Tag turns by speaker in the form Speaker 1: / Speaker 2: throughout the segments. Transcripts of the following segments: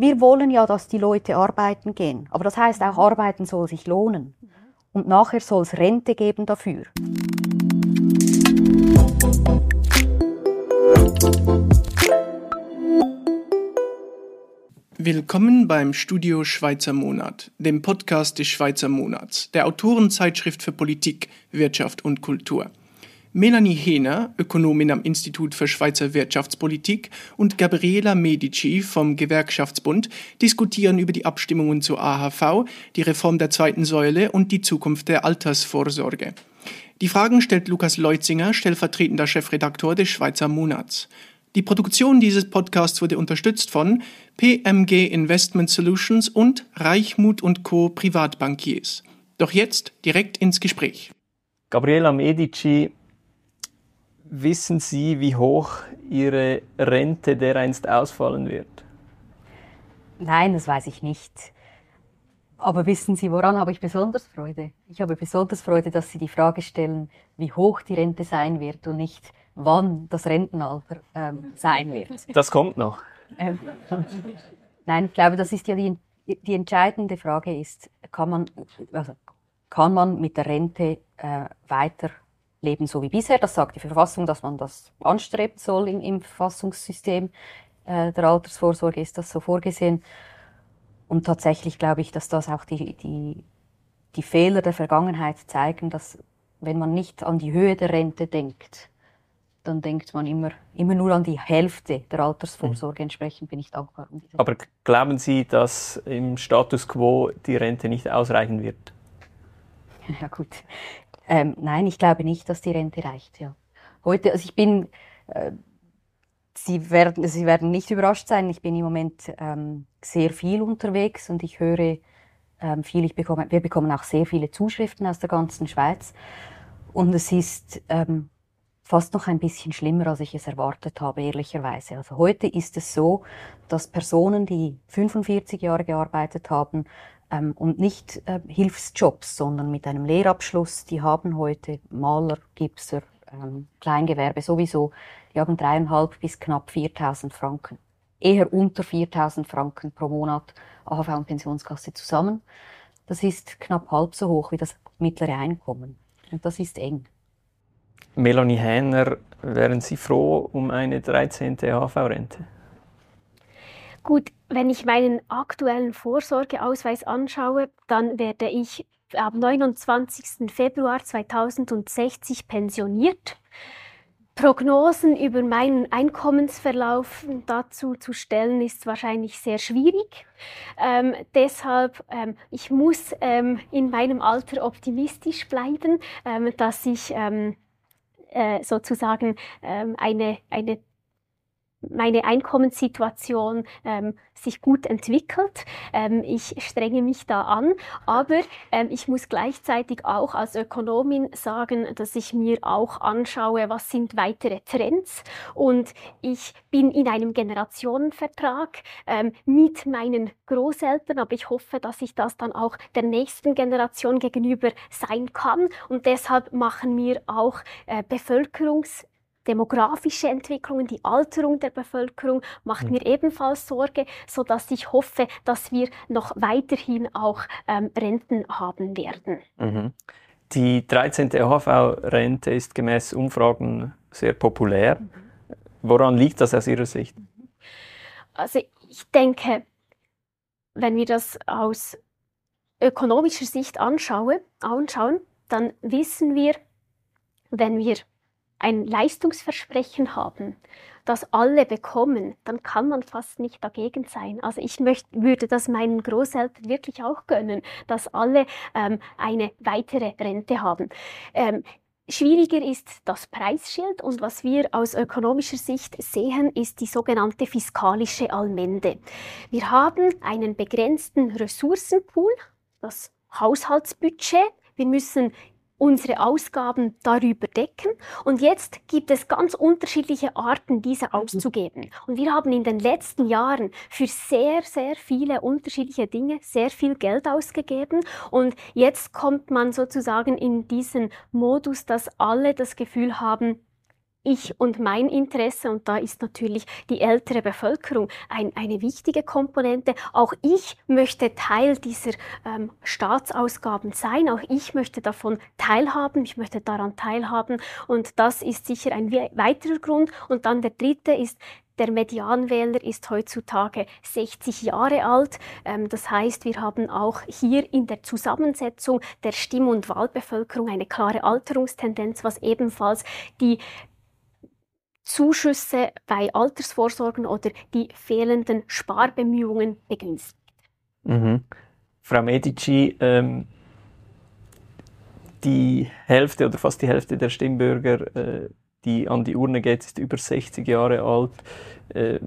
Speaker 1: Wir wollen ja, dass die Leute arbeiten gehen. Aber das heißt auch, arbeiten soll sich lohnen. Und nachher soll es Rente geben dafür.
Speaker 2: Willkommen beim Studio Schweizer Monat, dem Podcast des Schweizer Monats, der Autorenzeitschrift für Politik, Wirtschaft und Kultur. Melanie Hehner, Ökonomin am Institut für Schweizer Wirtschaftspolitik, und Gabriela Medici vom Gewerkschaftsbund diskutieren über die Abstimmungen zur AHV, die Reform der zweiten Säule und die Zukunft der Altersvorsorge. Die Fragen stellt Lukas Leutzinger, stellvertretender Chefredakteur des Schweizer Monats. Die Produktion dieses Podcasts wurde unterstützt von PMG Investment Solutions und Reichmut und Co. Privatbankiers. Doch jetzt direkt ins Gespräch.
Speaker 3: Gabriela Medici Wissen Sie, wie hoch Ihre Rente dereinst ausfallen wird?
Speaker 1: Nein, das weiß ich nicht. Aber wissen Sie, woran habe ich besonders Freude? Ich habe besonders Freude, dass Sie die Frage stellen, wie hoch die Rente sein wird und nicht, wann das Rentenalter ähm, sein wird.
Speaker 3: Das kommt noch. Ähm,
Speaker 1: nein, ich glaube, das ist ja die, die entscheidende Frage ist, kann man, also, kann man mit der Rente äh, weiter leben so wie bisher. Das sagt die Verfassung, dass man das anstreben soll im, im Verfassungssystem äh, der Altersvorsorge, ist das so vorgesehen. Und tatsächlich glaube ich, dass das auch die, die, die Fehler der Vergangenheit zeigen, dass wenn man nicht an die Höhe der Rente denkt, dann denkt man immer, immer nur an die Hälfte der Altersvorsorge. Mhm. Entsprechend bin ich dankbar. Um
Speaker 3: Aber glauben Sie, dass im Status quo die Rente nicht ausreichen wird?
Speaker 1: Ja gut, ähm, nein, ich glaube nicht, dass die Rente reicht. Ja. Heute, also ich bin, äh, Sie werden, Sie werden nicht überrascht sein. Ich bin im Moment ähm, sehr viel unterwegs und ich höre ähm, viel. Ich bekomme, wir bekommen auch sehr viele Zuschriften aus der ganzen Schweiz und es ist ähm, fast noch ein bisschen schlimmer, als ich es erwartet habe, ehrlicherweise. Also heute ist es so, dass Personen, die 45 Jahre gearbeitet haben, ähm, und nicht äh, Hilfsjobs, sondern mit einem Lehrabschluss. Die haben heute Maler, Gipser, ähm, Kleingewerbe sowieso, die haben dreieinhalb bis knapp 4.000 Franken. Eher unter 4.000 Franken pro Monat AHV und Pensionskasse zusammen. Das ist knapp halb so hoch wie das mittlere Einkommen. Und das ist eng.
Speaker 3: Melanie Hähner, wären Sie froh um eine 13. AHV-Rente?
Speaker 4: Gut, wenn ich meinen aktuellen Vorsorgeausweis anschaue, dann werde ich am 29. Februar 2060 pensioniert. Prognosen über meinen Einkommensverlauf dazu zu stellen, ist wahrscheinlich sehr schwierig. Ähm, deshalb, ähm, ich muss ähm, in meinem Alter optimistisch bleiben, ähm, dass ich ähm, äh, sozusagen ähm, eine, eine meine Einkommenssituation ähm, sich gut entwickelt. Ähm, ich strenge mich da an, aber ähm, ich muss gleichzeitig auch als Ökonomin sagen, dass ich mir auch anschaue, was sind weitere Trends. Und ich bin in einem Generationenvertrag ähm, mit meinen Großeltern, aber ich hoffe, dass ich das dann auch der nächsten Generation gegenüber sein kann. Und deshalb machen mir auch äh, Bevölkerungs demografische Entwicklungen, die Alterung der Bevölkerung macht mhm. mir ebenfalls Sorge, so dass ich hoffe, dass wir noch weiterhin auch ähm, Renten haben werden.
Speaker 3: Mhm. Die 13. OHV-Rente ist gemäß Umfragen sehr populär. Mhm. Woran liegt das aus Ihrer Sicht?
Speaker 4: Also ich denke, wenn wir das aus ökonomischer Sicht anschaue, anschauen, dann wissen wir, wenn wir ein Leistungsversprechen haben, das alle bekommen, dann kann man fast nicht dagegen sein. Also ich möchte, würde das meinen Großeltern wirklich auch gönnen, dass alle ähm, eine weitere Rente haben. Ähm, Schwieriger ist das Preisschild und was wir aus ökonomischer Sicht sehen, ist die sogenannte fiskalische Allmende. Wir haben einen begrenzten Ressourcenpool, das Haushaltsbudget. Wir müssen unsere Ausgaben darüber decken. Und jetzt gibt es ganz unterschiedliche Arten, diese mhm. auszugeben. Und wir haben in den letzten Jahren für sehr, sehr viele unterschiedliche Dinge sehr viel Geld ausgegeben. Und jetzt kommt man sozusagen in diesen Modus, dass alle das Gefühl haben, ich und mein Interesse. Und da ist natürlich die ältere Bevölkerung ein, eine wichtige Komponente. Auch ich möchte Teil dieser ähm, Staatsausgaben sein. Auch ich möchte davon teilhaben. Ich möchte daran teilhaben. Und das ist sicher ein weiterer Grund. Und dann der dritte ist der Medianwähler ist heutzutage 60 Jahre alt. Ähm, das heißt, wir haben auch hier in der Zusammensetzung der Stimm- und Wahlbevölkerung eine klare Alterungstendenz, was ebenfalls die Zuschüsse bei Altersvorsorgen oder die fehlenden Sparbemühungen begünstigt.
Speaker 3: Mhm. Frau Medici, ähm, die Hälfte oder fast die Hälfte der Stimmbürger äh, die an die Urne geht, ist über 60 Jahre alt. Äh,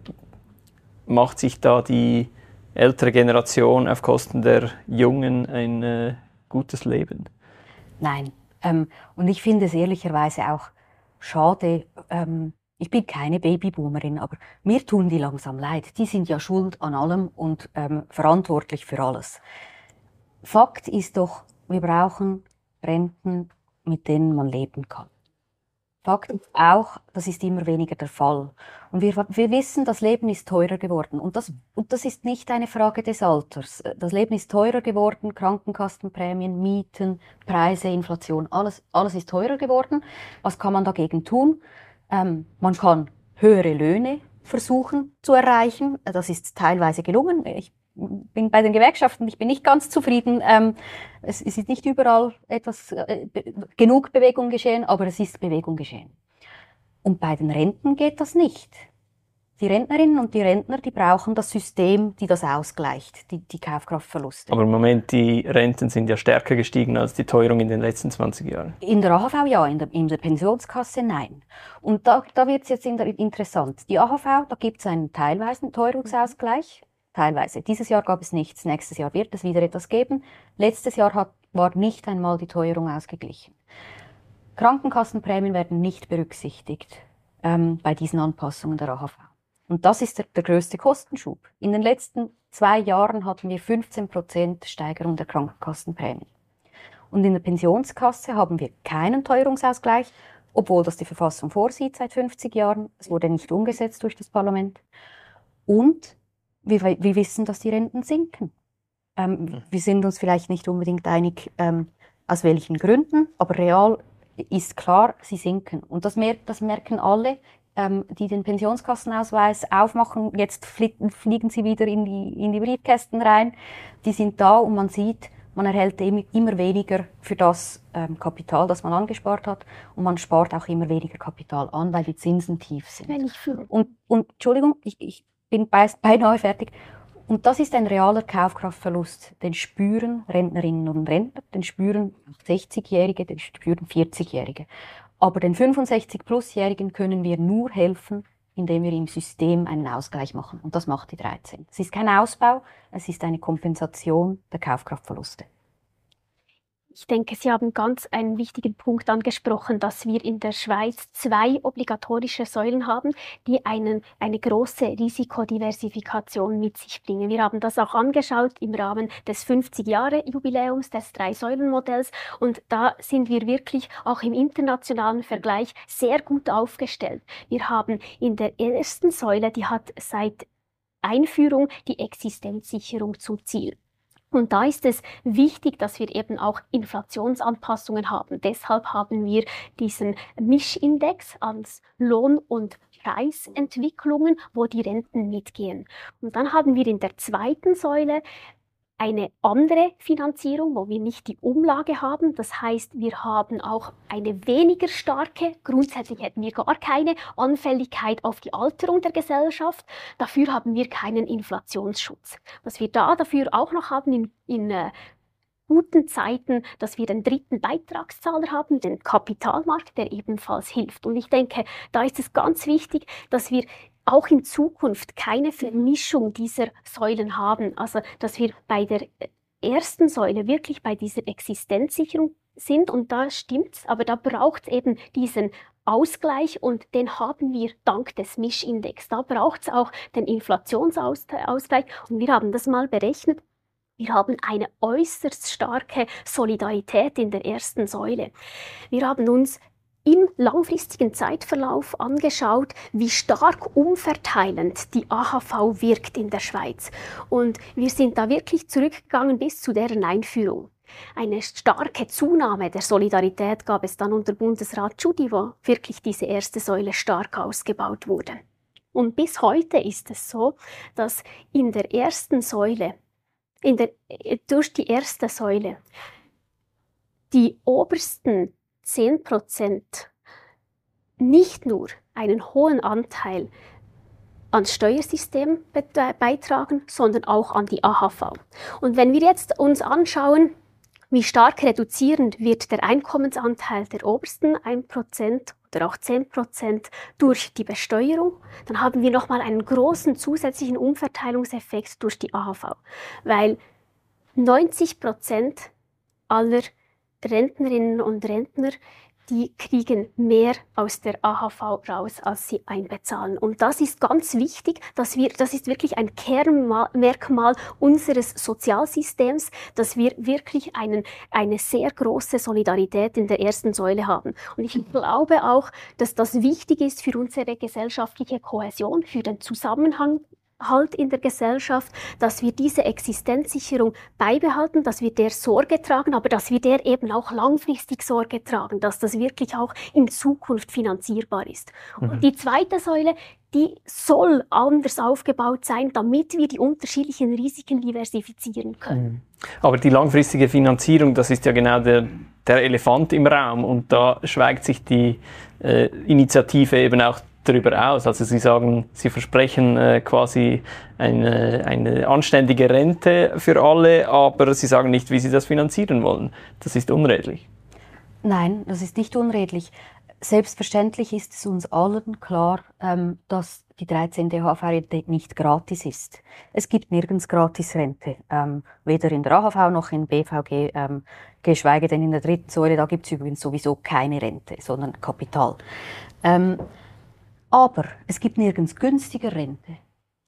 Speaker 3: macht sich da die ältere Generation auf Kosten der Jungen ein äh, gutes Leben?
Speaker 1: Nein. Ähm, und ich finde es ehrlicherweise auch schade. Ähm, ich bin keine Babyboomerin, aber mir tun die langsam leid. Die sind ja schuld an allem und ähm, verantwortlich für alles. Fakt ist doch, wir brauchen Renten, mit denen man leben kann. Fakt ist auch, das ist immer weniger der Fall. Und wir, wir wissen, das Leben ist teurer geworden. Und das, und das ist nicht eine Frage des Alters. Das Leben ist teurer geworden, Krankenkassenprämien, Mieten, Preise, Inflation, alles, alles ist teurer geworden. Was kann man dagegen tun? Ähm, man kann höhere Löhne versuchen zu erreichen. Das ist teilweise gelungen. Ich bin bei den Gewerkschaften, ich bin nicht ganz zufrieden. Ähm, es, ist nicht überall etwas äh, genug Bewegung geschehen, aber es ist Bewegung geschehen. Und bei den Renten geht das nicht. Die Rentnerinnen und die Rentner, die brauchen das System, die das ausgleicht, die, die Kaufkraftverluste.
Speaker 3: Aber im Moment, die Renten sind ja stärker gestiegen als die Teuerung in den letzten 20 Jahren.
Speaker 1: In der AHV ja, in der, in der Pensionskasse nein. Und da, da wird es jetzt interessant. Die AHV, da gibt es einen teilweisen Teuerungsausgleich, teilweise. Dieses Jahr gab es nichts, nächstes Jahr wird es wieder etwas geben. Letztes Jahr hat, war nicht einmal die Teuerung ausgeglichen. Krankenkassenprämien werden nicht berücksichtigt ähm, bei diesen Anpassungen der AHV. Und das ist der, der größte Kostenschub. In den letzten zwei Jahren hatten wir 15 Prozent Steigerung der Krankenkassenprämien. Und in der Pensionskasse haben wir keinen Teuerungsausgleich, obwohl das die Verfassung vorsieht seit 50 Jahren. Es wurde nicht umgesetzt durch das Parlament. Und wir, wir wissen, dass die Renten sinken. Ähm. Wir sind uns vielleicht nicht unbedingt einig, ähm, aus welchen Gründen, aber real ist klar, sie sinken. Und das, mer das merken alle, ähm, die den Pensionskassenausweis aufmachen. Jetzt flie fliegen sie wieder in die, in die Briefkästen rein. Die sind da und man sieht, man erhält immer weniger für das ähm, Kapital, das man angespart hat. Und man spart auch immer weniger Kapital an, weil die Zinsen tief sind.
Speaker 4: Wenn ich fühle.
Speaker 1: Und, und Entschuldigung, ich, ich bin beinahe fertig. Und das ist ein realer Kaufkraftverlust. Den spüren Rentnerinnen und Rentner, den spüren 60-Jährige, den spüren 40-Jährige. Aber den 65-Plus-Jährigen können wir nur helfen, indem wir im System einen Ausgleich machen. Und das macht die 13. Es ist kein Ausbau, es ist eine Kompensation der Kaufkraftverluste.
Speaker 4: Ich denke, Sie haben ganz einen wichtigen Punkt angesprochen, dass wir in der Schweiz zwei obligatorische Säulen haben, die einen, eine große Risikodiversifikation mit sich bringen. Wir haben das auch angeschaut im Rahmen des 50-Jahre-Jubiläums des Drei-Säulen-Modells und da sind wir wirklich auch im internationalen Vergleich sehr gut aufgestellt. Wir haben in der ersten Säule, die hat seit Einführung die Existenzsicherung zum Ziel. Und da ist es wichtig, dass wir eben auch Inflationsanpassungen haben. Deshalb haben wir diesen Mischindex als Lohn- und Preisentwicklungen, wo die Renten mitgehen. Und dann haben wir in der zweiten Säule eine andere Finanzierung, wo wir nicht die Umlage haben. Das heißt, wir haben auch eine weniger starke, grundsätzlich hätten wir gar keine Anfälligkeit auf die Alterung der Gesellschaft. Dafür haben wir keinen Inflationsschutz. Was wir da dafür auch noch haben in, in äh, guten Zeiten, dass wir den dritten Beitragszahler haben, den Kapitalmarkt, der ebenfalls hilft. Und ich denke, da ist es ganz wichtig, dass wir auch in Zukunft keine Vermischung dieser Säulen haben. Also, dass wir bei der ersten Säule wirklich bei dieser Existenzsicherung sind und da stimmt's, aber da braucht es eben diesen Ausgleich und den haben wir dank des Mischindex. Da braucht es auch den Inflationsausgleich und wir haben das mal berechnet. Wir haben eine äußerst starke Solidarität in der ersten Säule. Wir haben uns im langfristigen Zeitverlauf angeschaut, wie stark umverteilend die AHV wirkt in der Schweiz. Und wir sind da wirklich zurückgegangen bis zu deren Einführung. Eine starke Zunahme der Solidarität gab es dann unter Bundesrat Tschudi, wo wirklich diese erste Säule stark ausgebaut wurde. Und bis heute ist es so, dass in der ersten Säule, der, durch die erste Säule, die obersten 10 Prozent nicht nur einen hohen Anteil ans Steuersystem beitragen, sondern auch an die AHV. Und wenn wir jetzt uns anschauen, wie stark reduzierend wird der Einkommensanteil der obersten 1% oder auch 10% durch die Besteuerung, dann haben wir nochmal einen großen zusätzlichen Umverteilungseffekt durch die AHV, weil 90% aller Rentnerinnen und Rentner die kriegen mehr aus der AHV raus, als sie einbezahlen. Und das ist ganz wichtig, dass wir, das ist wirklich ein Kernmerkmal unseres Sozialsystems, dass wir wirklich einen, eine sehr große Solidarität in der ersten Säule haben. Und ich glaube auch, dass das wichtig ist für unsere gesellschaftliche Kohäsion, für den Zusammenhang Halt in der Gesellschaft, dass wir diese Existenzsicherung beibehalten, dass wir der Sorge tragen, aber dass wir der eben auch langfristig Sorge tragen, dass das wirklich auch in Zukunft finanzierbar ist. Mhm. Und die zweite Säule, die soll anders aufgebaut sein, damit wir die unterschiedlichen Risiken diversifizieren können. Mhm.
Speaker 3: Aber die langfristige Finanzierung, das ist ja genau der, der Elefant im Raum und da schweigt sich die äh, Initiative eben auch darüber aus. Also Sie sagen, Sie versprechen äh, quasi eine, eine anständige Rente für alle, aber Sie sagen nicht, wie Sie das finanzieren wollen. Das ist unredlich.
Speaker 1: Nein, das ist nicht unredlich. Selbstverständlich ist es uns allen klar, ähm, dass die 13. AHV-Rente nicht gratis ist. Es gibt nirgends Gratisrente, ähm, weder in der AHV noch in BVG, ähm, geschweige denn in der dritten Säule. Da gibt es übrigens sowieso keine Rente, sondern Kapital. Aber es gibt nirgends günstiger Rente,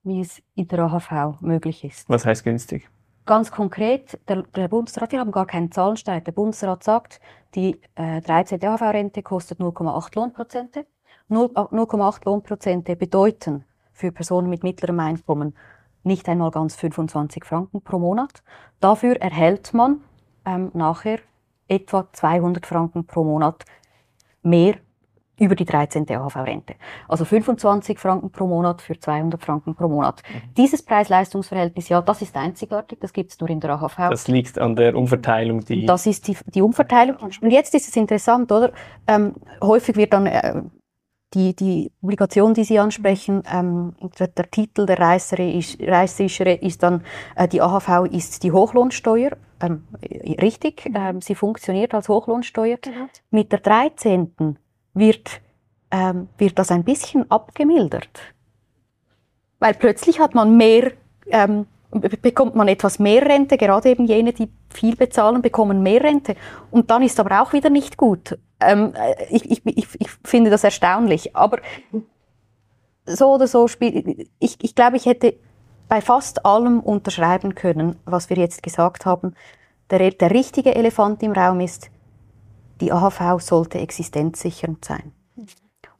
Speaker 1: wie es in der AHV möglich ist.
Speaker 3: Was heißt günstig?
Speaker 1: Ganz konkret, der, der Bundesrat, wir haben gar keinen Zahlenstreit, der Bundesrat sagt, die äh, 13. AHV-Rente kostet 0,8 Lohnprozente. 0,8 Lohnprozente bedeuten für Personen mit mittlerem Einkommen nicht einmal ganz 25 Franken pro Monat. Dafür erhält man ähm, nachher etwa 200 Franken pro Monat mehr über die 13. AHV-Rente. Also 25 Franken pro Monat für 200 Franken pro Monat. Mhm. Dieses Preis-Leistungs-Verhältnis, ja, das ist einzigartig, das gibt es nur in der AHV.
Speaker 3: Das liegt an der Umverteilung,
Speaker 1: die... Das ist die, die Umverteilung. Und jetzt ist es interessant, oder? Ähm, häufig wird dann... Äh, die, die Publikation, die Sie ansprechen, ähm, der, der, Titel der reißerischere ist dann, äh, die AHV ist die Hochlohnsteuer. Ähm, richtig, mhm. ähm, sie funktioniert als Hochlohnsteuer. Genau. Mit der 13 wird, ähm, wird das ein bisschen abgemildert. Weil plötzlich hat man mehr, ähm, bekommt man etwas mehr Rente, gerade eben jene, die viel bezahlen, bekommen mehr Rente. Und dann ist aber auch wieder nicht gut. Ähm, äh, ich, ich, ich, ich finde das erstaunlich. Aber so oder so, ich, ich glaube, ich hätte bei fast allem unterschreiben können, was wir jetzt gesagt haben. Der, der richtige Elefant im Raum ist, die AHV sollte existenzsichernd sein.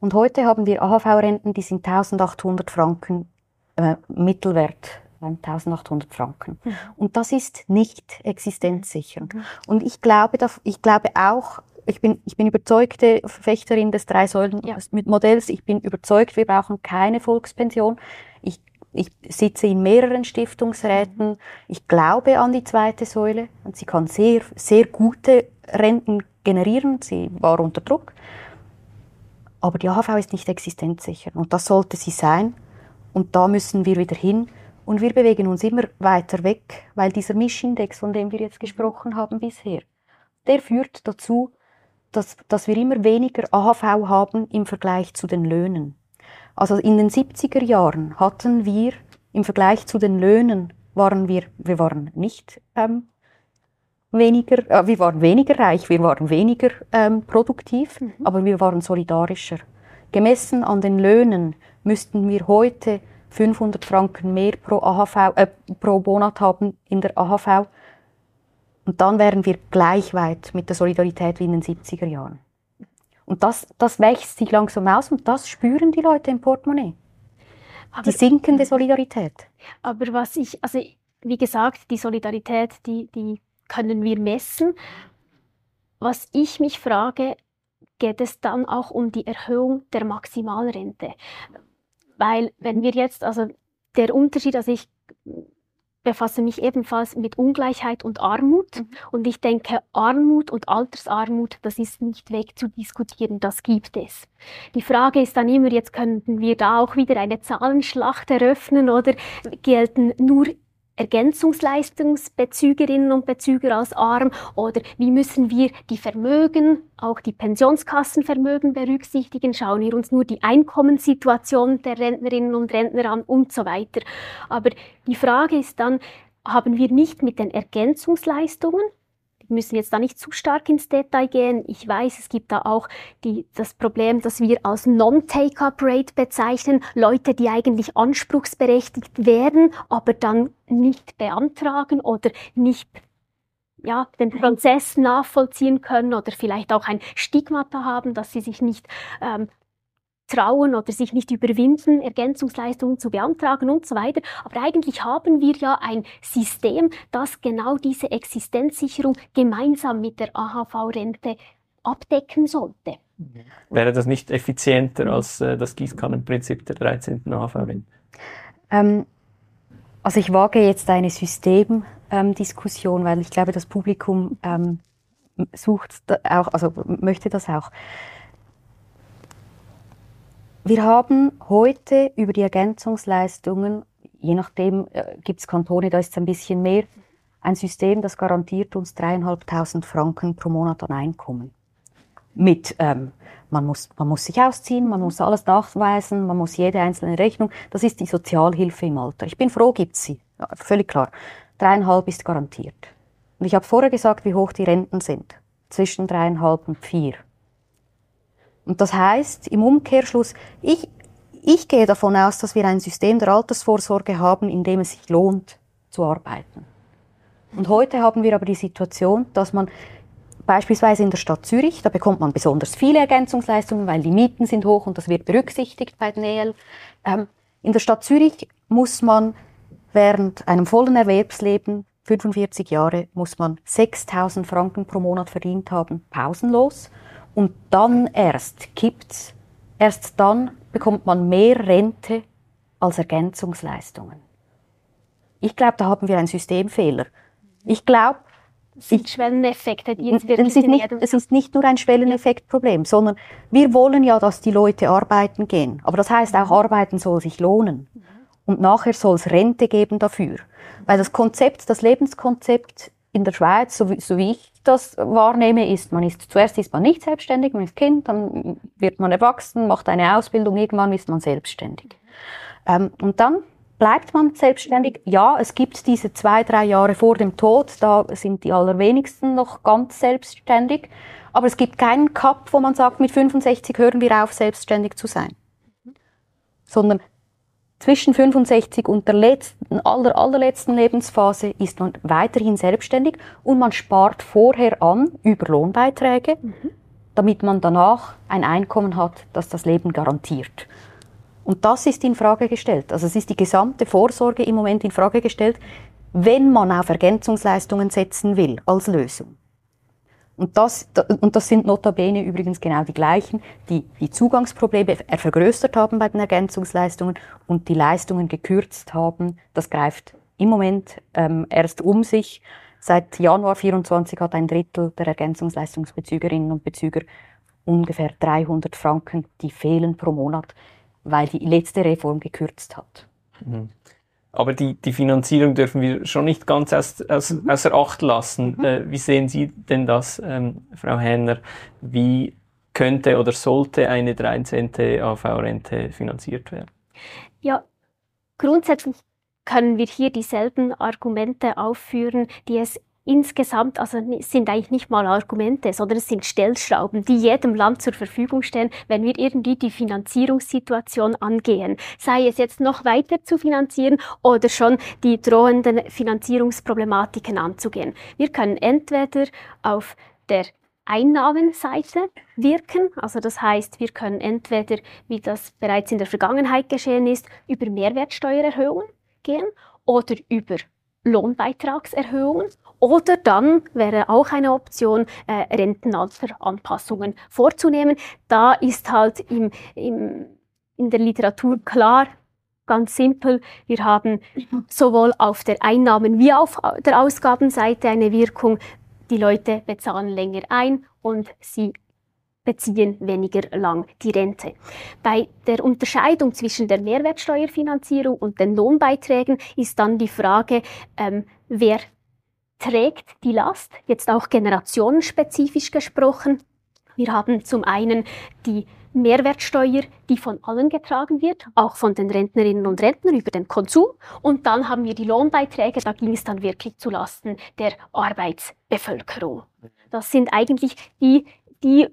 Speaker 1: Und heute haben wir AHV-Renten, die sind 1800 Franken äh, Mittelwert. 1800 Franken. Mhm. Und das ist nicht existenzsichernd. Mhm. Und ich glaube, ich glaube auch, ich bin, ich bin überzeugte Verfechterin des Drei-Säulen-Modells. Ja. Ich bin überzeugt, wir brauchen keine Volkspension. Ich, sitze in mehreren Stiftungsräten. Ich glaube an die zweite Säule und sie kann sehr, sehr gute Renten generieren. Sie war unter Druck. Aber die AHV ist nicht existenzsicher und das sollte sie sein. Und da müssen wir wieder hin. Und wir bewegen uns immer weiter weg, weil dieser Mischindex, von dem wir jetzt gesprochen haben bisher, der führt dazu, dass, dass wir immer weniger AHV haben im Vergleich zu den Löhnen. Also in den 70er Jahren hatten wir im Vergleich zu den Löhnen waren wir, wir waren nicht ähm, weniger, äh, wir waren weniger reich, wir waren weniger ähm, produktiv, mhm. aber wir waren solidarischer. Gemessen an den Löhnen müssten wir heute 500 Franken mehr pro, AHV, äh, pro Monat haben in der AHV. Und dann wären wir gleich weit mit der Solidarität wie in den 70er Jahren. Und das, das wächst sich langsam aus und das spüren die Leute im Portemonnaie.
Speaker 4: Aber,
Speaker 1: Die sinkende Solidarität.
Speaker 4: aber was ich, also wie gesagt, die Solidarität, die, die können wir messen. Was ich mich frage, geht es dann auch um die Erhöhung der Maximalrente? Weil wenn wir jetzt, also der Unterschied, also ich befasse mich ebenfalls mit Ungleichheit und Armut
Speaker 1: Mhm.
Speaker 4: und ich denke, Armut und Altersarmut, das ist nicht wegzudiskutieren, das gibt es. Die Frage ist dann immer, jetzt könnten wir da auch wieder eine Zahlenschlacht eröffnen oder gelten nur Ergänzungsleistungsbezügerinnen und Bezüger als arm oder wie müssen wir die Vermögen, auch die Pensionskassenvermögen berücksichtigen, schauen wir uns nur die Einkommenssituation der Rentnerinnen und Rentner an und so weiter. Aber die Frage ist dann, haben wir nicht mit den Ergänzungsleistungen müssen jetzt da nicht zu stark ins Detail gehen. Ich weiß, es gibt da auch die, das Problem, das wir als Non-Take-up-Rate bezeichnen. Leute, die eigentlich anspruchsberechtigt wären, aber dann nicht beantragen oder nicht ja, den Prozess nachvollziehen können oder vielleicht auch ein Stigmata haben, dass sie sich nicht ähm, trauen oder sich nicht überwinden, Ergänzungsleistungen zu beantragen und so weiter. Aber eigentlich haben wir ja ein System, das genau diese Existenzsicherung gemeinsam mit der AHV-Rente abdecken sollte.
Speaker 3: Wäre das nicht effizienter als äh, das Gießkannenprinzip der 13. AHV-Rente?
Speaker 1: Ähm, also ich wage jetzt eine Systemdiskussion, weil ich glaube, das Publikum ähm, sucht da auch, also möchte das auch. Wir haben heute über die Ergänzungsleistungen, je nachdem äh, gibt es Kantone, da ist es ein bisschen mehr, ein System, das garantiert uns dreieinhalbtausend Franken pro Monat an Einkommen. Mit, ähm, man, muss, man muss sich ausziehen, man muss alles nachweisen, man muss jede einzelne Rechnung. Das ist die Sozialhilfe im Alter. Ich bin froh, gibt sie. Ja, völlig klar. Dreieinhalb ist garantiert. Und ich habe vorher gesagt, wie hoch die Renten sind. Zwischen dreieinhalb und vier. Und das heißt im Umkehrschluss, ich, ich gehe davon aus, dass wir ein System der Altersvorsorge haben, in dem es sich lohnt zu arbeiten. Und heute haben wir aber die Situation, dass man beispielsweise in der Stadt Zürich, da bekommt man besonders viele Ergänzungsleistungen, weil die Mieten sind hoch und das wird berücksichtigt bei den EL. Ähm, in der Stadt Zürich muss man während einem vollen Erwerbsleben, 45 Jahre, muss man 6000 Franken pro Monat verdient haben, pausenlos. Und dann erst kippt's, erst dann bekommt man mehr Rente als Ergänzungsleistungen. Ich glaube, da haben wir einen Systemfehler. Ich glaube,
Speaker 4: Das sind Schwelleneffekte, die jetzt
Speaker 1: es
Speaker 4: wirklich
Speaker 1: ist,
Speaker 4: in
Speaker 1: nicht, es ist nicht nur ein Schwelleneffektproblem, sondern wir wollen ja, dass die Leute arbeiten gehen. Aber das heißt auch, arbeiten soll sich lohnen. Und nachher soll es Rente geben dafür. Weil das Konzept, das Lebenskonzept in der Schweiz, so wie, so wie ich das wahrnehme, ist, man ist, zuerst ist man nicht selbstständig, man ist Kind, dann wird man erwachsen, macht eine Ausbildung, irgendwann ist man selbstständig. Ähm, und dann bleibt man selbstständig. Ja, es gibt diese zwei, drei Jahre vor dem Tod, da sind die allerwenigsten noch ganz selbstständig. Aber es gibt keinen Cut, wo man sagt, mit 65 hören wir auf, selbstständig zu sein. Sondern zwischen 65 und der letzten, aller, allerletzten Lebensphase ist man weiterhin selbstständig und man spart vorher an über Lohnbeiträge, damit man danach ein Einkommen hat, das das Leben garantiert. Und das ist in Frage gestellt. Also es ist die gesamte Vorsorge im Moment in Frage gestellt, wenn man auf Ergänzungsleistungen setzen will als Lösung. Und das, und das sind notabene übrigens genau die gleichen, die die Zugangsprobleme vergrößert haben bei den Ergänzungsleistungen und die Leistungen gekürzt haben. Das greift im Moment ähm, erst um sich. Seit Januar 24 hat ein Drittel der Ergänzungsleistungsbezügerinnen und Bezüger ungefähr 300 Franken, die fehlen pro Monat, weil die letzte Reform gekürzt hat.
Speaker 3: Mhm. Aber die, die Finanzierung dürfen wir schon nicht ganz aus, aus,
Speaker 1: Mhm.
Speaker 3: außer Acht lassen. Äh, wie sehen Sie denn das, ähm, Frau Henner? Wie könnte oder sollte eine 13. AV-Rente finanziert werden?
Speaker 4: Ja, grundsätzlich können wir hier dieselben Argumente aufführen, die es insgesamt, also sind eigentlich nicht mal Argumente, sondern es sind Stellschrauben, die jedem Land zur Verfügung stehen, wenn wir irgendwie die Finanzierungssituation angehen. Sei es jetzt noch weiter zu finanzieren oder schon die drohenden Finanzierungsproblematiken anzugehen. Wir können entweder auf der Einnahmenseite wirken. Also das heißt, wir können entweder, wie das bereits in der Vergangenheit geschehen ist, über Mehrwertsteuererhöhungen gehen oder über Lohnbeitragserhöhungen oder dann wäre auch eine Option, äh, Rentenalteranpassungen vorzunehmen. Da ist halt im, im, in der Literatur klar, ganz simpel, wir haben sowohl auf der Einnahmen- wie auf der Ausgabenseite eine Wirkung. Die Leute bezahlen länger ein und sie beziehen weniger lang die Rente. Bei der Unterscheidung zwischen der Mehrwertsteuerfinanzierung und den Lohnbeiträgen ist dann die Frage, ähm, wer trägt die Last, jetzt auch generationenspezifisch gesprochen. Wir haben zum einen die Mehrwertsteuer, die von allen getragen wird, auch von den Rentnerinnen und Rentnern über den Konsum. Und dann haben wir die Lohnbeiträge, da ging es dann wirklich zu Lasten der Arbeitsbevölkerung. Das sind eigentlich die, die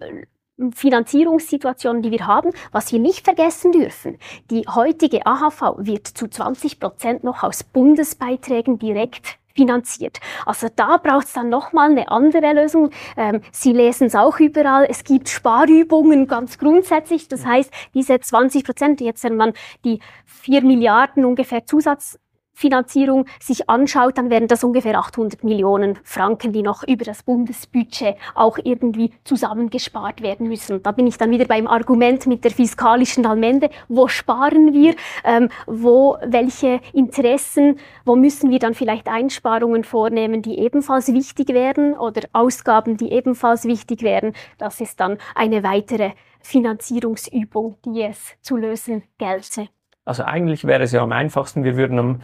Speaker 4: Finanzierungssituationen, die wir haben, was wir nicht vergessen dürfen. Die heutige AHV wird zu 20 Prozent noch aus Bundesbeiträgen direkt finanziert. Also da braucht es dann nochmal eine andere Lösung. Ähm, Sie lesen es auch überall. Es gibt Sparübungen ganz grundsätzlich. Das heißt, diese 20 Prozent, jetzt wenn man die 4 Milliarden ungefähr Zusatz Finanzierung sich anschaut, dann wären das ungefähr 800 Millionen Franken, die noch über das Bundesbudget auch irgendwie zusammengespart werden müssen. Da bin ich dann wieder beim Argument mit der fiskalischen Allmende. Wo sparen wir? Ähm, wo, welche Interessen? Wo müssen wir dann vielleicht Einsparungen vornehmen, die ebenfalls wichtig wären oder Ausgaben, die ebenfalls wichtig wären? Das ist dann eine weitere Finanzierungsübung, die es zu lösen gelte.
Speaker 3: Also eigentlich wäre es ja am einfachsten, wir würden am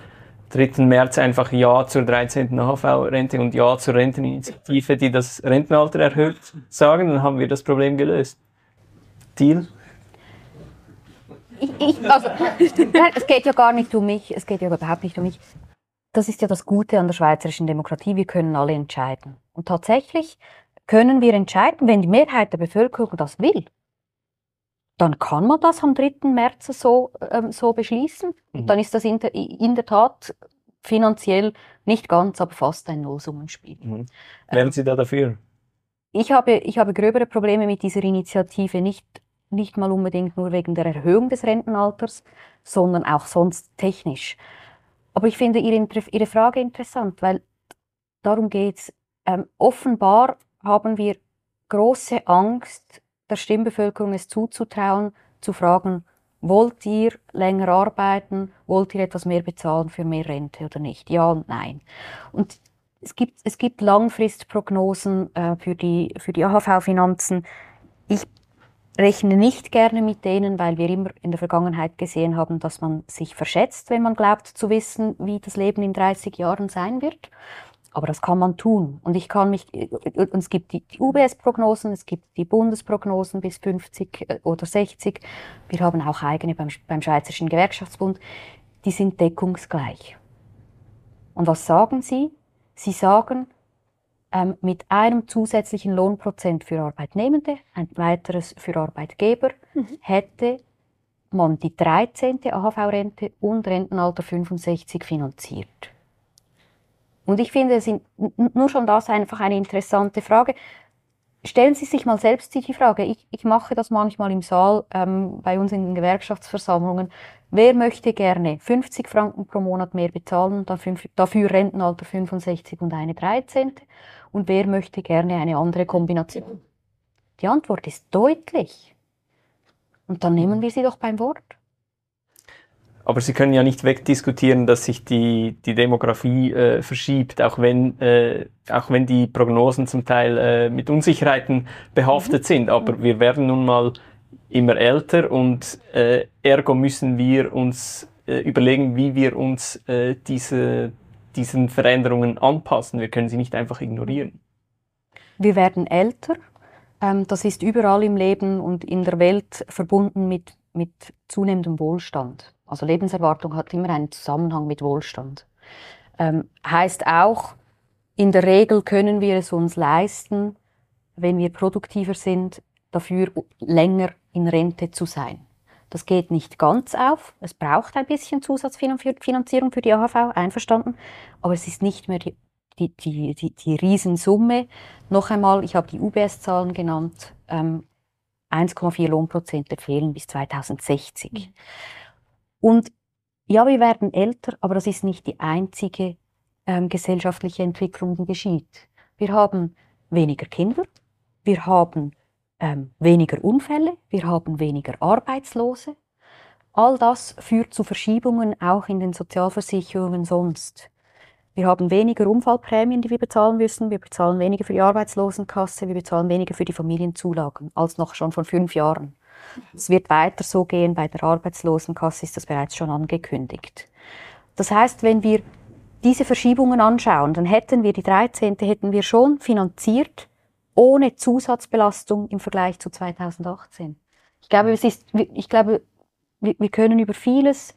Speaker 3: 3. März einfach Ja zur 13. AHV-Rente und Ja zur Renteninitiative, die das Rentenalter erhöht, sagen, dann haben wir das Problem gelöst. Deal?
Speaker 1: Ich, ich, also, es geht ja gar nicht um mich, es geht ja überhaupt nicht um mich. Das ist ja das Gute an der schweizerischen Demokratie, wir können alle entscheiden. Und tatsächlich können wir entscheiden, wenn die Mehrheit der Bevölkerung das will, dann kann man das am 3. März so, ähm, so beschließen. Mhm. Dann ist das in der, in der, Tat finanziell nicht ganz, aber fast ein Nullsummenspiel.
Speaker 3: Mhm. Wären Sie da dafür?
Speaker 1: Ich habe, ich habe gröbere Probleme mit dieser Initiative, nicht, nicht mal unbedingt nur wegen der Erhöhung des Rentenalters, sondern auch sonst technisch. Aber ich finde Ihre, Ihre Frage interessant, weil darum geht's. Ähm, offenbar haben wir große Angst, der Stimmbevölkerung es zuzutrauen, zu fragen, wollt ihr länger arbeiten, wollt ihr etwas mehr bezahlen für mehr Rente oder nicht? Ja und nein. Und es gibt, es gibt Langfristprognosen äh, für die, für die AHV-Finanzen. Ich rechne nicht gerne mit denen, weil wir immer in der Vergangenheit gesehen haben, dass man sich verschätzt, wenn man glaubt zu wissen, wie das Leben in 30 Jahren sein wird. Aber das kann man tun. Und ich kann mich, und es gibt die, die UBS-Prognosen, es gibt die Bundesprognosen bis 50 äh, oder 60. Wir haben auch eigene beim, beim Schweizerischen Gewerkschaftsbund. Die sind deckungsgleich. Und was sagen sie? Sie sagen, ähm, mit einem zusätzlichen Lohnprozent für Arbeitnehmende, ein weiteres für Arbeitgeber, mhm. hätte man die 13. AHV-Rente und Rentenalter 65 finanziert. Und ich finde, es sind nur schon das einfach eine interessante Frage. Stellen Sie sich mal selbst die Frage, ich, ich mache das manchmal im Saal ähm, bei uns in den Gewerkschaftsversammlungen. Wer möchte gerne 50 Franken pro Monat mehr bezahlen, dafür, dafür Rentenalter 65 und eine 13. Und wer möchte gerne eine andere Kombination? Die Antwort ist deutlich. Und dann nehmen wir sie doch beim Wort.
Speaker 3: Aber Sie können ja nicht wegdiskutieren, dass sich die, die Demografie äh, verschiebt, auch wenn, äh, auch wenn die Prognosen zum Teil äh, mit Unsicherheiten behaftet mhm. sind. Aber wir werden nun mal immer älter und äh, ergo müssen wir uns äh, überlegen, wie wir uns äh, diese, diesen Veränderungen anpassen. Wir können sie nicht einfach ignorieren.
Speaker 1: Wir werden älter. Ähm, das ist überall im Leben und in der Welt verbunden mit, mit zunehmendem Wohlstand. Also Lebenserwartung hat immer einen Zusammenhang mit Wohlstand. Ähm, heißt auch, in der Regel können wir es uns leisten, wenn wir produktiver sind, dafür länger in Rente zu sein. Das geht nicht ganz auf. Es braucht ein bisschen Zusatzfinanzierung für die AHV, einverstanden. Aber es ist nicht mehr die, die, die, die, die Riesensumme. Noch einmal, ich habe die UBS-Zahlen genannt. Ähm, 1,4 Lohnprozente fehlen bis 2060. Mhm. Und ja, wir werden älter, aber das ist nicht die einzige ähm, gesellschaftliche Entwicklung, die geschieht. Wir haben weniger Kinder, wir haben ähm, weniger Unfälle, wir haben weniger Arbeitslose. All das führt zu Verschiebungen auch in den Sozialversicherungen sonst. Wir haben weniger Unfallprämien, die wir bezahlen müssen. Wir bezahlen weniger für die Arbeitslosenkasse. Wir bezahlen weniger für die Familienzulagen als noch schon vor fünf Jahren. Es wird weiter so gehen. Bei der Arbeitslosenkasse ist das bereits schon angekündigt. Das heißt, wenn wir diese Verschiebungen anschauen, dann hätten wir die 13. hätten wir schon finanziert ohne Zusatzbelastung im Vergleich zu 2018. Ich glaube, es ist, ich glaube, wir, können über vieles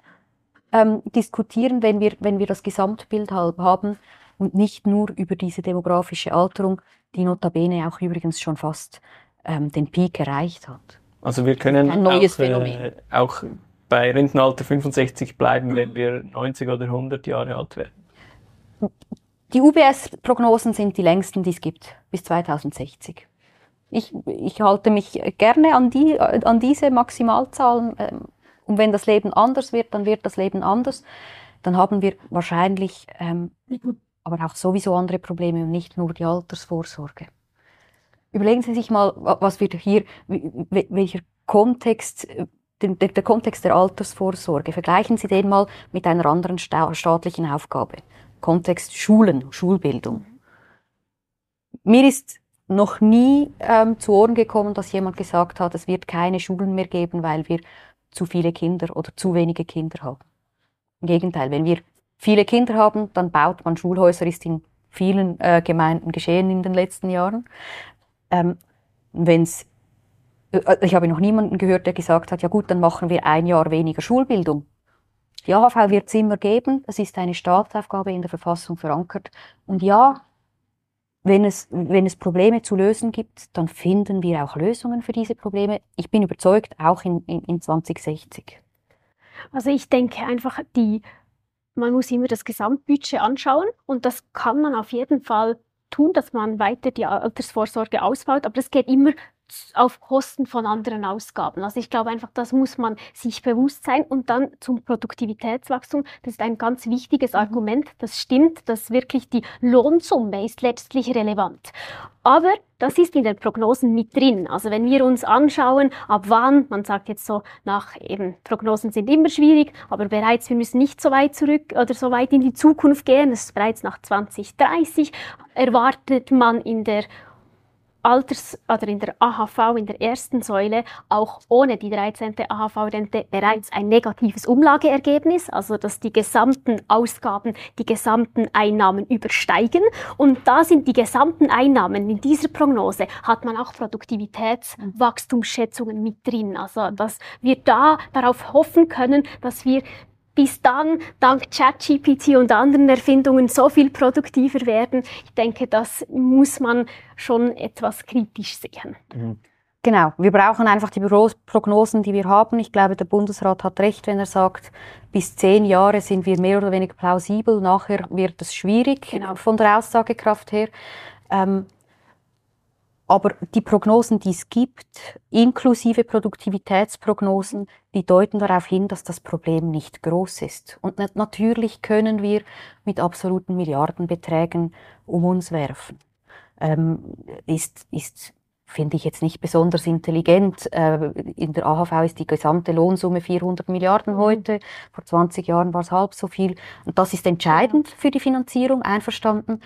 Speaker 1: ähm, diskutieren, wenn wir, wenn wir das Gesamtbild haben und nicht nur über diese demografische Alterung, die notabene auch übrigens schon fast ähm, den Peak erreicht hat.
Speaker 3: Also wir können
Speaker 1: Ein neues
Speaker 3: auch,
Speaker 1: Phänomen.
Speaker 3: Äh, auch bei Rentenalter 65 bleiben, wenn wir 90 oder 100 Jahre alt werden.
Speaker 1: Die UBS-Prognosen sind die längsten, die es gibt, bis 2060. Ich, ich halte mich gerne an, die, an diese Maximalzahlen. Ähm, und wenn das Leben anders wird, dann wird das Leben anders. Dann haben wir wahrscheinlich ähm, aber auch sowieso andere Probleme und nicht nur die Altersvorsorge. Überlegen Sie sich mal, was wir hier, welcher Kontext, der, der Kontext der Altersvorsorge. Vergleichen Sie den mal mit einer anderen staatlichen Aufgabe. Kontext Schulen, Schulbildung. Mir ist noch nie ähm, zu Ohren gekommen, dass jemand gesagt hat, es wird keine Schulen mehr geben, weil wir zu viele Kinder oder zu wenige Kinder haben. Im Gegenteil, wenn wir viele Kinder haben, dann baut man Schulhäuser, ist in vielen äh, Gemeinden geschehen in den letzten Jahren. Ähm, wenn's, äh, ich habe noch niemanden gehört, der gesagt hat, ja gut, dann machen wir ein Jahr weniger Schulbildung. Die AHV wird es immer geben. Das ist eine Staatsaufgabe in der Verfassung verankert. Und ja, wenn es, wenn es Probleme zu lösen gibt, dann finden wir auch Lösungen für diese Probleme. Ich bin überzeugt, auch in, in, in 2060.
Speaker 4: Also ich denke einfach, die, man muss immer das Gesamtbudget anschauen und das kann man auf jeden Fall tun, dass man weiter die Altersvorsorge ausbaut, aber das geht immer auf Kosten von anderen Ausgaben. Also ich glaube einfach, das muss man sich bewusst sein. Und dann zum Produktivitätswachstum, das ist ein ganz wichtiges mhm. Argument. Das stimmt, dass wirklich die Lohnsumme ist letztlich relevant. Aber das ist in den Prognosen mit drin. Also wenn wir uns anschauen, ab wann, man sagt jetzt so nach eben, Prognosen sind immer schwierig, aber bereits, wir müssen nicht so weit zurück oder so weit in die Zukunft gehen, das ist bereits nach 2030, erwartet man in der Alters- oder in der AHV, in der ersten Säule, auch ohne die 13. AHV-Rente bereits ein negatives Umlageergebnis, also dass die gesamten Ausgaben die gesamten Einnahmen übersteigen. Und da sind die gesamten Einnahmen in dieser Prognose, hat man auch Produktivitätswachstumsschätzungen mit drin. Also dass wir da darauf hoffen können, dass wir bis dann dank ChatGPT und anderen Erfindungen so viel produktiver werden. Ich denke, das muss man schon etwas kritisch sehen.
Speaker 1: Mhm. Genau, wir brauchen einfach die Prognosen, die wir haben. Ich glaube, der Bundesrat hat recht, wenn er sagt, bis zehn Jahre sind wir mehr oder weniger plausibel. Nachher wird es schwierig genau. von der Aussagekraft her. Ähm, aber die Prognosen, die es gibt, inklusive Produktivitätsprognosen, die deuten darauf hin, dass das Problem nicht groß ist. Und natürlich können wir mit absoluten Milliardenbeträgen um uns werfen. Ähm, ist, ist finde ich jetzt nicht besonders intelligent. Äh, in der AHV ist die gesamte Lohnsumme 400 Milliarden mhm. heute. Vor 20 Jahren war es halb so viel. Und das ist entscheidend für die Finanzierung, einverstanden.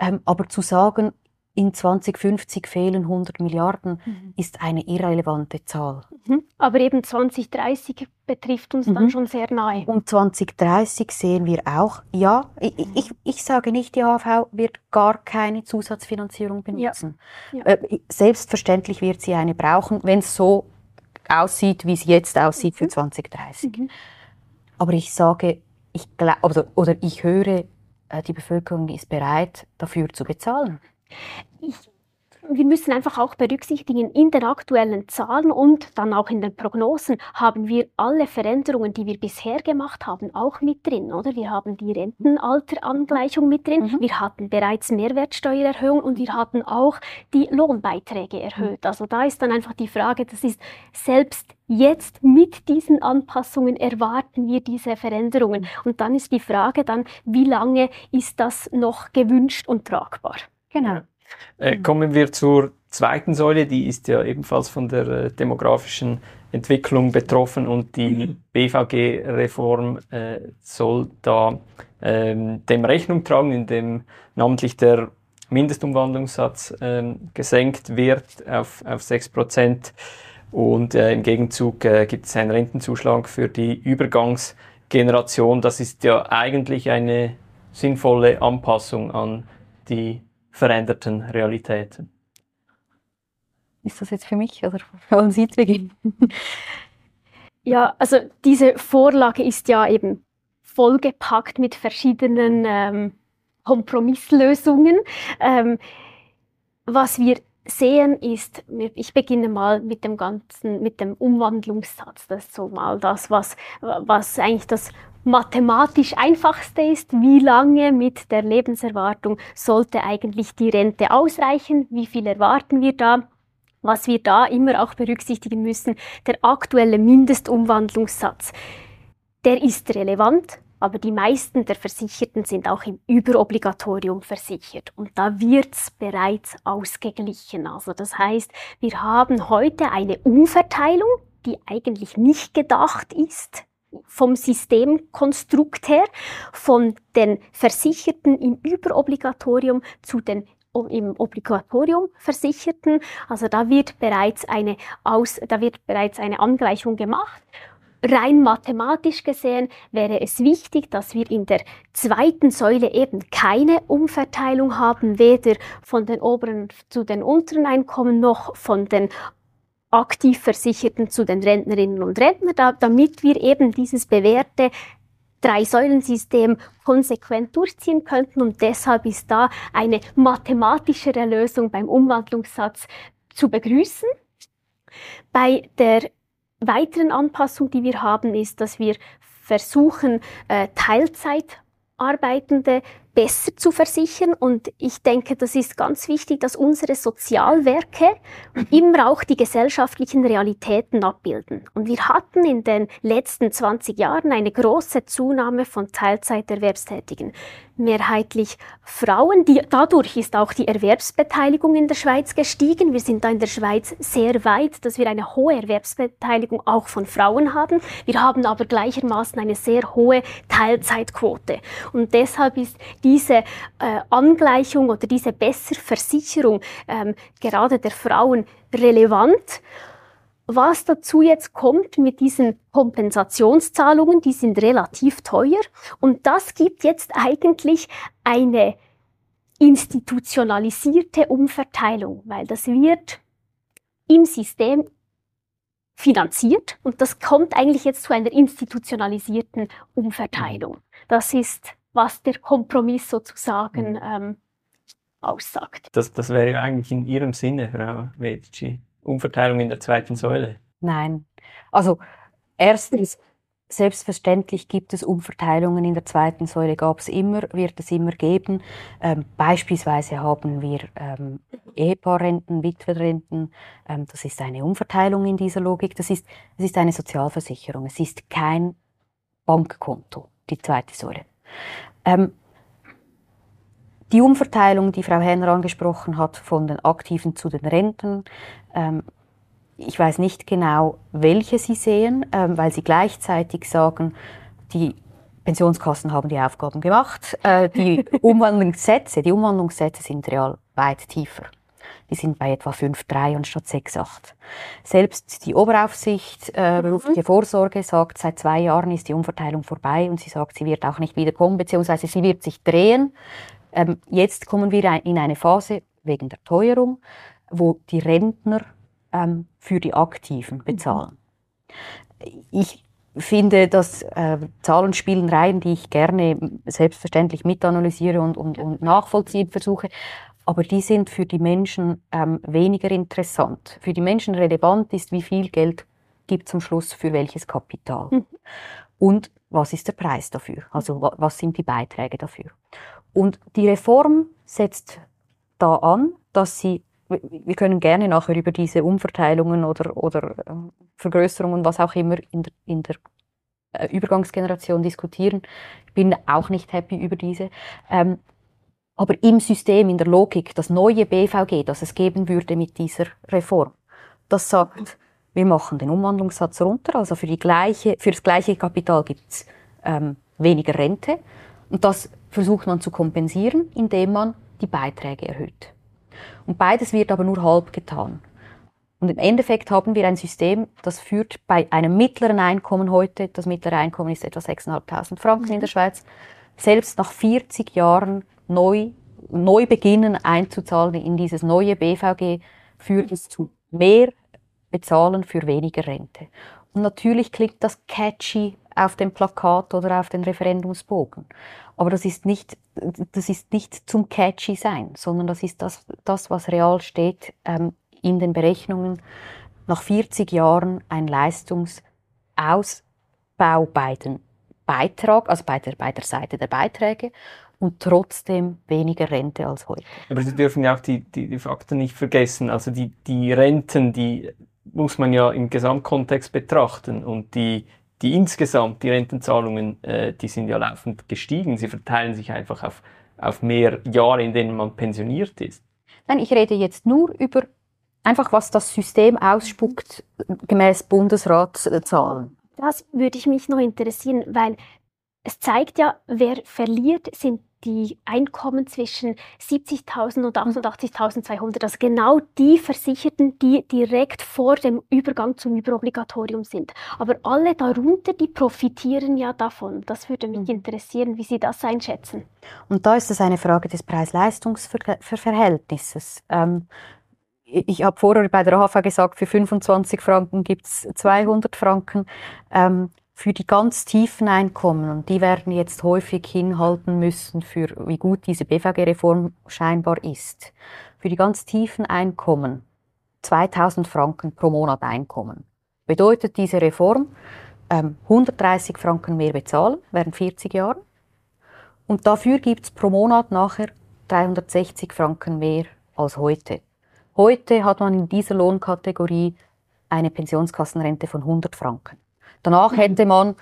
Speaker 1: Ähm, aber zu sagen, in 2050 fehlen 100 Milliarden, mhm. ist eine irrelevante Zahl.
Speaker 4: Mhm. Aber eben 2030 betrifft uns mhm. dann schon sehr nahe.
Speaker 1: Und 2030 sehen wir auch, ja, ich, ich, ich sage nicht, die AHV wird gar keine Zusatzfinanzierung benutzen. Ja. Ja. Äh, selbstverständlich wird sie eine brauchen, wenn es so aussieht, wie es jetzt aussieht für 2030. Mhm. Mhm. Aber ich sage, ich glaube, oder, oder ich höre, äh, die Bevölkerung ist bereit, dafür zu bezahlen.
Speaker 4: Ich, wir müssen einfach auch berücksichtigen, in den aktuellen Zahlen und dann auch in den Prognosen haben wir alle Veränderungen, die wir bisher gemacht haben, auch mit drin, oder? Wir haben die Rentenalterangleichung mit drin, mhm. wir hatten bereits Mehrwertsteuererhöhung und wir hatten auch die Lohnbeiträge erhöht. Also da ist dann einfach die Frage, das ist selbst jetzt mit diesen Anpassungen erwarten wir diese Veränderungen. Und dann ist die Frage dann, wie lange ist das noch gewünscht und tragbar?
Speaker 3: Genau. Äh, mhm. kommen wir zur zweiten Säule, die ist ja ebenfalls von der äh, demografischen Entwicklung betroffen und die mhm. BVG-Reform äh, soll da ähm, dem Rechnung tragen, indem namentlich der Mindestumwandlungssatz ähm, gesenkt wird auf, auf 6 Prozent und äh, im Gegenzug äh, gibt es einen Rentenzuschlag für die Übergangsgeneration. Das ist ja eigentlich eine sinnvolle Anpassung an die veränderten Realitäten.
Speaker 1: Ist das jetzt für mich oder wollen Sie beginnen?
Speaker 4: Ja, also diese Vorlage ist ja eben vollgepackt mit verschiedenen ähm, Kompromisslösungen. Ähm, was wir sehen ist, ich beginne mal mit dem ganzen, mit dem Umwandlungssatz. Das ist so mal das, was, was eigentlich das mathematisch einfachste ist, wie lange mit der Lebenserwartung sollte eigentlich die Rente ausreichen, wie viel erwarten wir da. Was wir da immer auch berücksichtigen müssen, der aktuelle Mindestumwandlungssatz, der ist relevant, aber die meisten der Versicherten sind auch im Überobligatorium versichert und da wird's bereits ausgeglichen. Also das heißt, wir haben heute eine Umverteilung, die eigentlich nicht gedacht ist vom Systemkonstrukt her, von den Versicherten im Überobligatorium zu den im Obligatorium Versicherten. Also da wird bereits eine, Aus, da wird bereits eine Angleichung gemacht. Rein mathematisch gesehen wäre es wichtig, dass wir in der zweiten Säule eben keine Umverteilung haben, weder von den oberen zu den unteren Einkommen noch von den aktiv Versicherten zu den Rentnerinnen und Rentnern, da, damit wir eben dieses bewährte Drei-Säulen-System konsequent durchziehen könnten. Und deshalb ist da eine mathematischere Lösung beim Umwandlungssatz zu begrüßen. Bei der weiteren Anpassung, die wir haben, ist, dass wir versuchen, äh, Teilzeitarbeitende besser zu versichern. Und ich denke, das ist ganz wichtig, dass unsere Sozialwerke immer auch die gesellschaftlichen Realitäten abbilden. Und wir hatten in den letzten 20 Jahren eine große Zunahme von Teilzeiterwerbstätigen mehrheitlich Frauen. Die, dadurch ist auch die Erwerbsbeteiligung in der Schweiz gestiegen. Wir sind da in der Schweiz sehr weit, dass wir eine hohe Erwerbsbeteiligung auch von Frauen haben. Wir haben aber gleichermaßen eine sehr hohe Teilzeitquote. Und deshalb ist diese äh, Angleichung oder diese Besserversicherung ähm, gerade der Frauen relevant. Was dazu jetzt kommt mit diesen Kompensationszahlungen, die sind relativ teuer und das gibt jetzt eigentlich eine institutionalisierte Umverteilung, weil das wird im System finanziert und das kommt eigentlich jetzt zu einer institutionalisierten Umverteilung. Das ist, was der Kompromiss sozusagen mhm. ähm, aussagt.
Speaker 3: Das, das wäre ja eigentlich in Ihrem Sinne, Frau Medici. Umverteilung in der zweiten Säule?
Speaker 1: Nein. Also erstens, selbstverständlich gibt es Umverteilungen in der zweiten Säule, gab es immer, wird es immer geben. Ähm, beispielsweise haben wir ähm, Ehepaarrenten, Witwerrenten. Ähm, das ist eine Umverteilung in dieser Logik. Das ist, das ist eine Sozialversicherung. Es ist kein Bankkonto, die zweite Säule. Ähm, die Umverteilung, die Frau Henner angesprochen hat, von den Aktiven zu den Renten, ähm, ich weiß nicht genau, welche Sie sehen, ähm, weil Sie gleichzeitig sagen, die Pensionskassen haben die Aufgaben gemacht. Äh, die Umwandlungssätze, die Umwandlungssätze sind real weit tiefer. Die sind bei etwa 5,3 anstatt 6,8. Selbst die Oberaufsicht äh, berufliche Vorsorge sagt, seit zwei Jahren ist die Umverteilung vorbei und sie sagt, sie wird auch nicht wiederkommen, beziehungsweise sie wird sich drehen. Ähm, jetzt kommen wir in eine Phase wegen der Teuerung, wo die Rentner ähm, für die Aktiven bezahlen. Ich finde, dass äh, Zahlen spielen rein, die ich gerne selbstverständlich mitanalysiere und, und, und nachvollziehen versuche. Aber die sind für die Menschen ähm, weniger interessant. Für die Menschen relevant ist, wie viel Geld gibt zum Schluss für welches Kapital. Mhm. Und was ist der Preis dafür? Also was sind die Beiträge dafür? Und die Reform setzt da an, dass sie, wir können gerne nachher über diese Umverteilungen oder, oder äh, Vergrößerungen, was auch immer in der, in der äh, Übergangsgeneration diskutieren. Ich bin auch nicht happy über diese. Ähm, aber im System, in der Logik, das neue BVG, das es geben würde mit dieser Reform, das sagt, wir machen den Umwandlungssatz runter, also für, die gleiche, für das gleiche Kapital gibt's ähm, weniger Rente. Und das versucht man zu kompensieren, indem man die Beiträge erhöht. Und beides wird aber nur halb getan. Und im Endeffekt haben wir ein System, das führt bei einem mittleren Einkommen heute, das mittlere Einkommen ist etwa 6.500 Franken mhm. in der Schweiz, selbst nach 40 Jahren neu, neu beginnen einzuzahlen in dieses neue BVG, führt es zu mehr Bezahlen für weniger Rente. Und natürlich klingt das catchy auf dem Plakat oder auf den Referendumsbogen. Aber das ist nicht, das ist nicht zum catchy sein, sondern das ist das, das was real steht ähm, in den Berechnungen. Nach 40 Jahren ein Leistungsausbau bei den Beitrag, also bei der, bei der Seite der Beiträge und trotzdem weniger Rente als heute.
Speaker 3: Aber Sie dürfen ja auch die, die, die Fakten nicht vergessen. Also die, die Renten, die muss man ja im Gesamtkontext betrachten und die, die insgesamt, die Rentenzahlungen, äh, die sind ja laufend gestiegen. Sie verteilen sich einfach auf, auf mehr Jahre, in denen man pensioniert ist.
Speaker 1: Nein, ich rede jetzt nur über einfach, was das System ausspuckt, gemäß Bundesratszahlen.
Speaker 4: Das würde ich mich noch interessieren, weil es zeigt ja, wer verliert, sind die Einkommen zwischen 70.000 und 88.200, also genau die Versicherten, die direkt vor dem Übergang zum Überobligatorium sind. Aber alle darunter, die profitieren ja davon. Das würde mich mhm. interessieren, wie Sie das einschätzen.
Speaker 1: Und da ist es eine Frage des Preis-Leistungs-Verhältnisses. Ähm, ich habe vorher bei der AHV gesagt, für 25 Franken gibt es 200 Franken. Ähm, für die ganz tiefen Einkommen, und die werden jetzt häufig hinhalten müssen, für wie gut diese BVG-Reform scheinbar ist, für die ganz tiefen Einkommen 2000 Franken pro Monat Einkommen. Bedeutet diese Reform ähm, 130 Franken mehr bezahlen während 40 Jahren und dafür gibt's pro Monat nachher 360 Franken mehr als heute. Heute hat man in dieser Lohnkategorie eine Pensionskassenrente von 100 Franken. Danach hätte man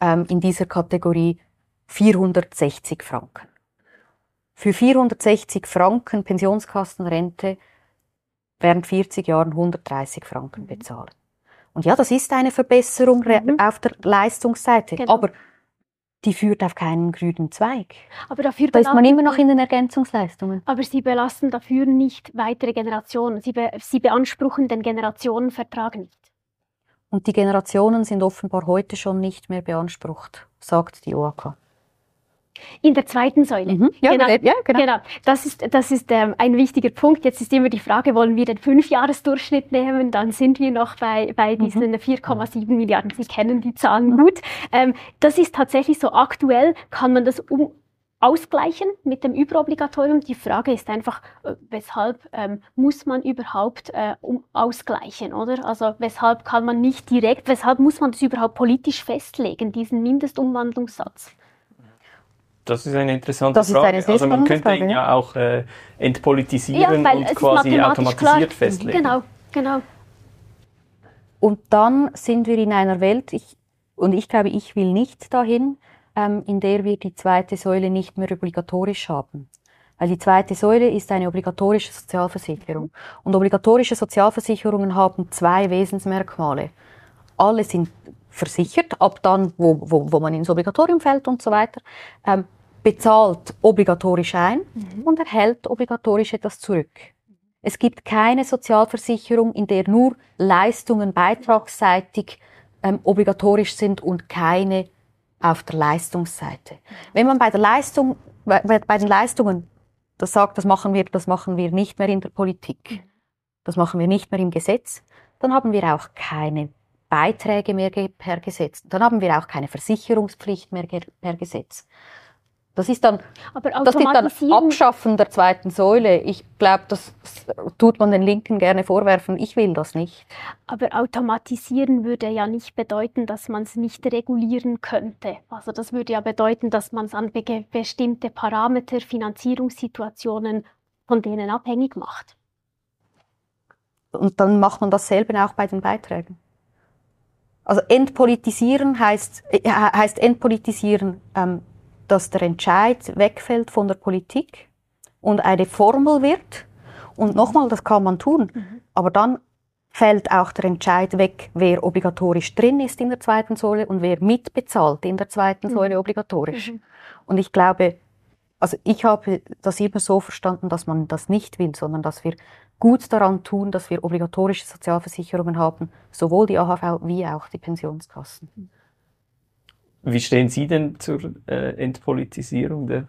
Speaker 1: ähm, in dieser Kategorie 460 Franken. Für 460 Franken Pensionskassenrente während 40 Jahren 130 Franken bezahlen. Und ja, das ist eine Verbesserung mhm. auf der Leistungsseite, genau. aber die führt auf keinen grünen Zweig.
Speaker 4: Aber dafür
Speaker 1: da ist man immer noch in den Ergänzungsleistungen.
Speaker 4: Aber Sie belasten dafür nicht weitere Generationen. Sie, be Sie beanspruchen den Generationenvertrag nicht.
Speaker 1: Und die Generationen sind offenbar heute schon nicht mehr beansprucht, sagt die OAK.
Speaker 4: In der zweiten Säule.
Speaker 1: Mhm. Ja, genau. ja, genau. genau.
Speaker 4: Das ist, das ist ähm, ein wichtiger Punkt. Jetzt ist immer die Frage, wollen wir den Fünfjahresdurchschnitt nehmen? Dann sind wir noch bei, bei mhm. diesen mhm. 4,7 Milliarden. Sie kennen die Zahlen gut. Ähm, das ist tatsächlich so aktuell, kann man das um, ausgleichen mit dem Überobligatorium. Die Frage ist einfach, äh, weshalb ähm, muss man überhaupt äh, um, ausgleichen, oder? Also weshalb kann man nicht direkt, weshalb muss man das überhaupt politisch festlegen, diesen Mindestumwandlungssatz?
Speaker 3: Das ist eine interessante das Frage. Eine also man könnte Frage, ihn ja auch äh, entpolitisieren ja, und quasi automatisiert klar. festlegen.
Speaker 4: Genau, genau.
Speaker 1: Und dann sind wir in einer Welt, ich, und ich glaube, ich will nicht dahin, ähm, in der wir die zweite Säule nicht mehr obligatorisch haben. Weil die zweite Säule ist eine obligatorische Sozialversicherung. Und obligatorische Sozialversicherungen haben zwei Wesensmerkmale. Alle sind versichert, ab dann, wo, wo, wo man ins Obligatorium fällt und so weiter, ähm, bezahlt obligatorisch ein mhm. und erhält obligatorisch etwas zurück. Es gibt keine Sozialversicherung, in der nur Leistungen beitragsseitig ähm, obligatorisch sind und keine auf der Leistungsseite. Wenn man bei der Leistung, bei, bei den Leistungen das sagt, das machen wir, das machen wir nicht mehr in der Politik, das machen wir nicht mehr im Gesetz, dann haben wir auch keine Beiträge mehr per Gesetz, dann haben wir auch keine Versicherungspflicht mehr per Gesetz. Das ist dann, das ist dann Abschaffen der zweiten Säule. Ich glaube, das tut man den Linken gerne vorwerfen. Ich will das nicht.
Speaker 4: Aber automatisieren würde ja nicht bedeuten, dass man es nicht regulieren könnte. Also das würde ja bedeuten, dass man es an be bestimmte Parameter, Finanzierungssituationen von denen abhängig macht.
Speaker 1: Und dann macht man dasselbe auch bei den Beiträgen. Also entpolitisieren heißt, äh, heißt entpolitisieren. Ähm, dass der Entscheid wegfällt von der Politik und eine Formel wird. Und nochmal, das kann man tun. Mhm. Aber dann fällt auch der Entscheid weg, wer obligatorisch drin ist in der zweiten Säule und wer mitbezahlt in der zweiten mhm. Säule obligatorisch. Mhm. Und ich glaube, also ich habe das immer so verstanden, dass man das nicht will, sondern dass wir gut daran tun, dass wir obligatorische Sozialversicherungen haben, sowohl die AHV wie auch die Pensionskassen.
Speaker 3: Wie stehen Sie denn zur äh, Entpolitisierung der,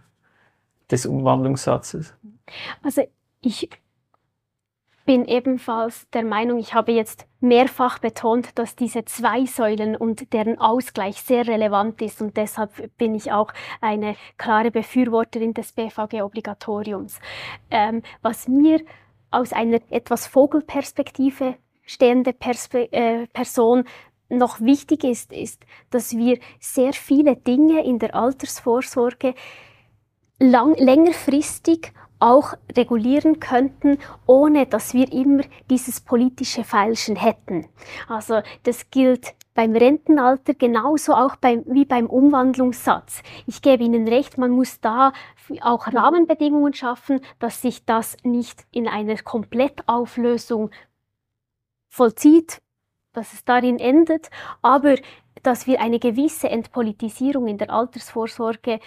Speaker 3: des Umwandlungssatzes?
Speaker 4: Also ich bin ebenfalls der Meinung, ich habe jetzt mehrfach betont, dass diese zwei Säulen und deren Ausgleich sehr relevant ist und deshalb bin ich auch eine klare Befürworterin des BVG-Obligatoriums. Ähm, was mir aus einer etwas Vogelperspektive stehende Perspe äh, Person noch wichtig ist, ist, dass wir sehr viele Dinge in der Altersvorsorge lang, längerfristig auch regulieren könnten, ohne dass wir immer dieses politische Feilschen hätten. Also das gilt beim Rentenalter genauso auch beim, wie beim Umwandlungssatz. Ich gebe Ihnen recht, man muss da auch Rahmenbedingungen schaffen, dass sich das nicht in einer Komplettauflösung vollzieht, dass es darin endet, aber dass wir eine gewisse Entpolitisierung in der Altersvorsorge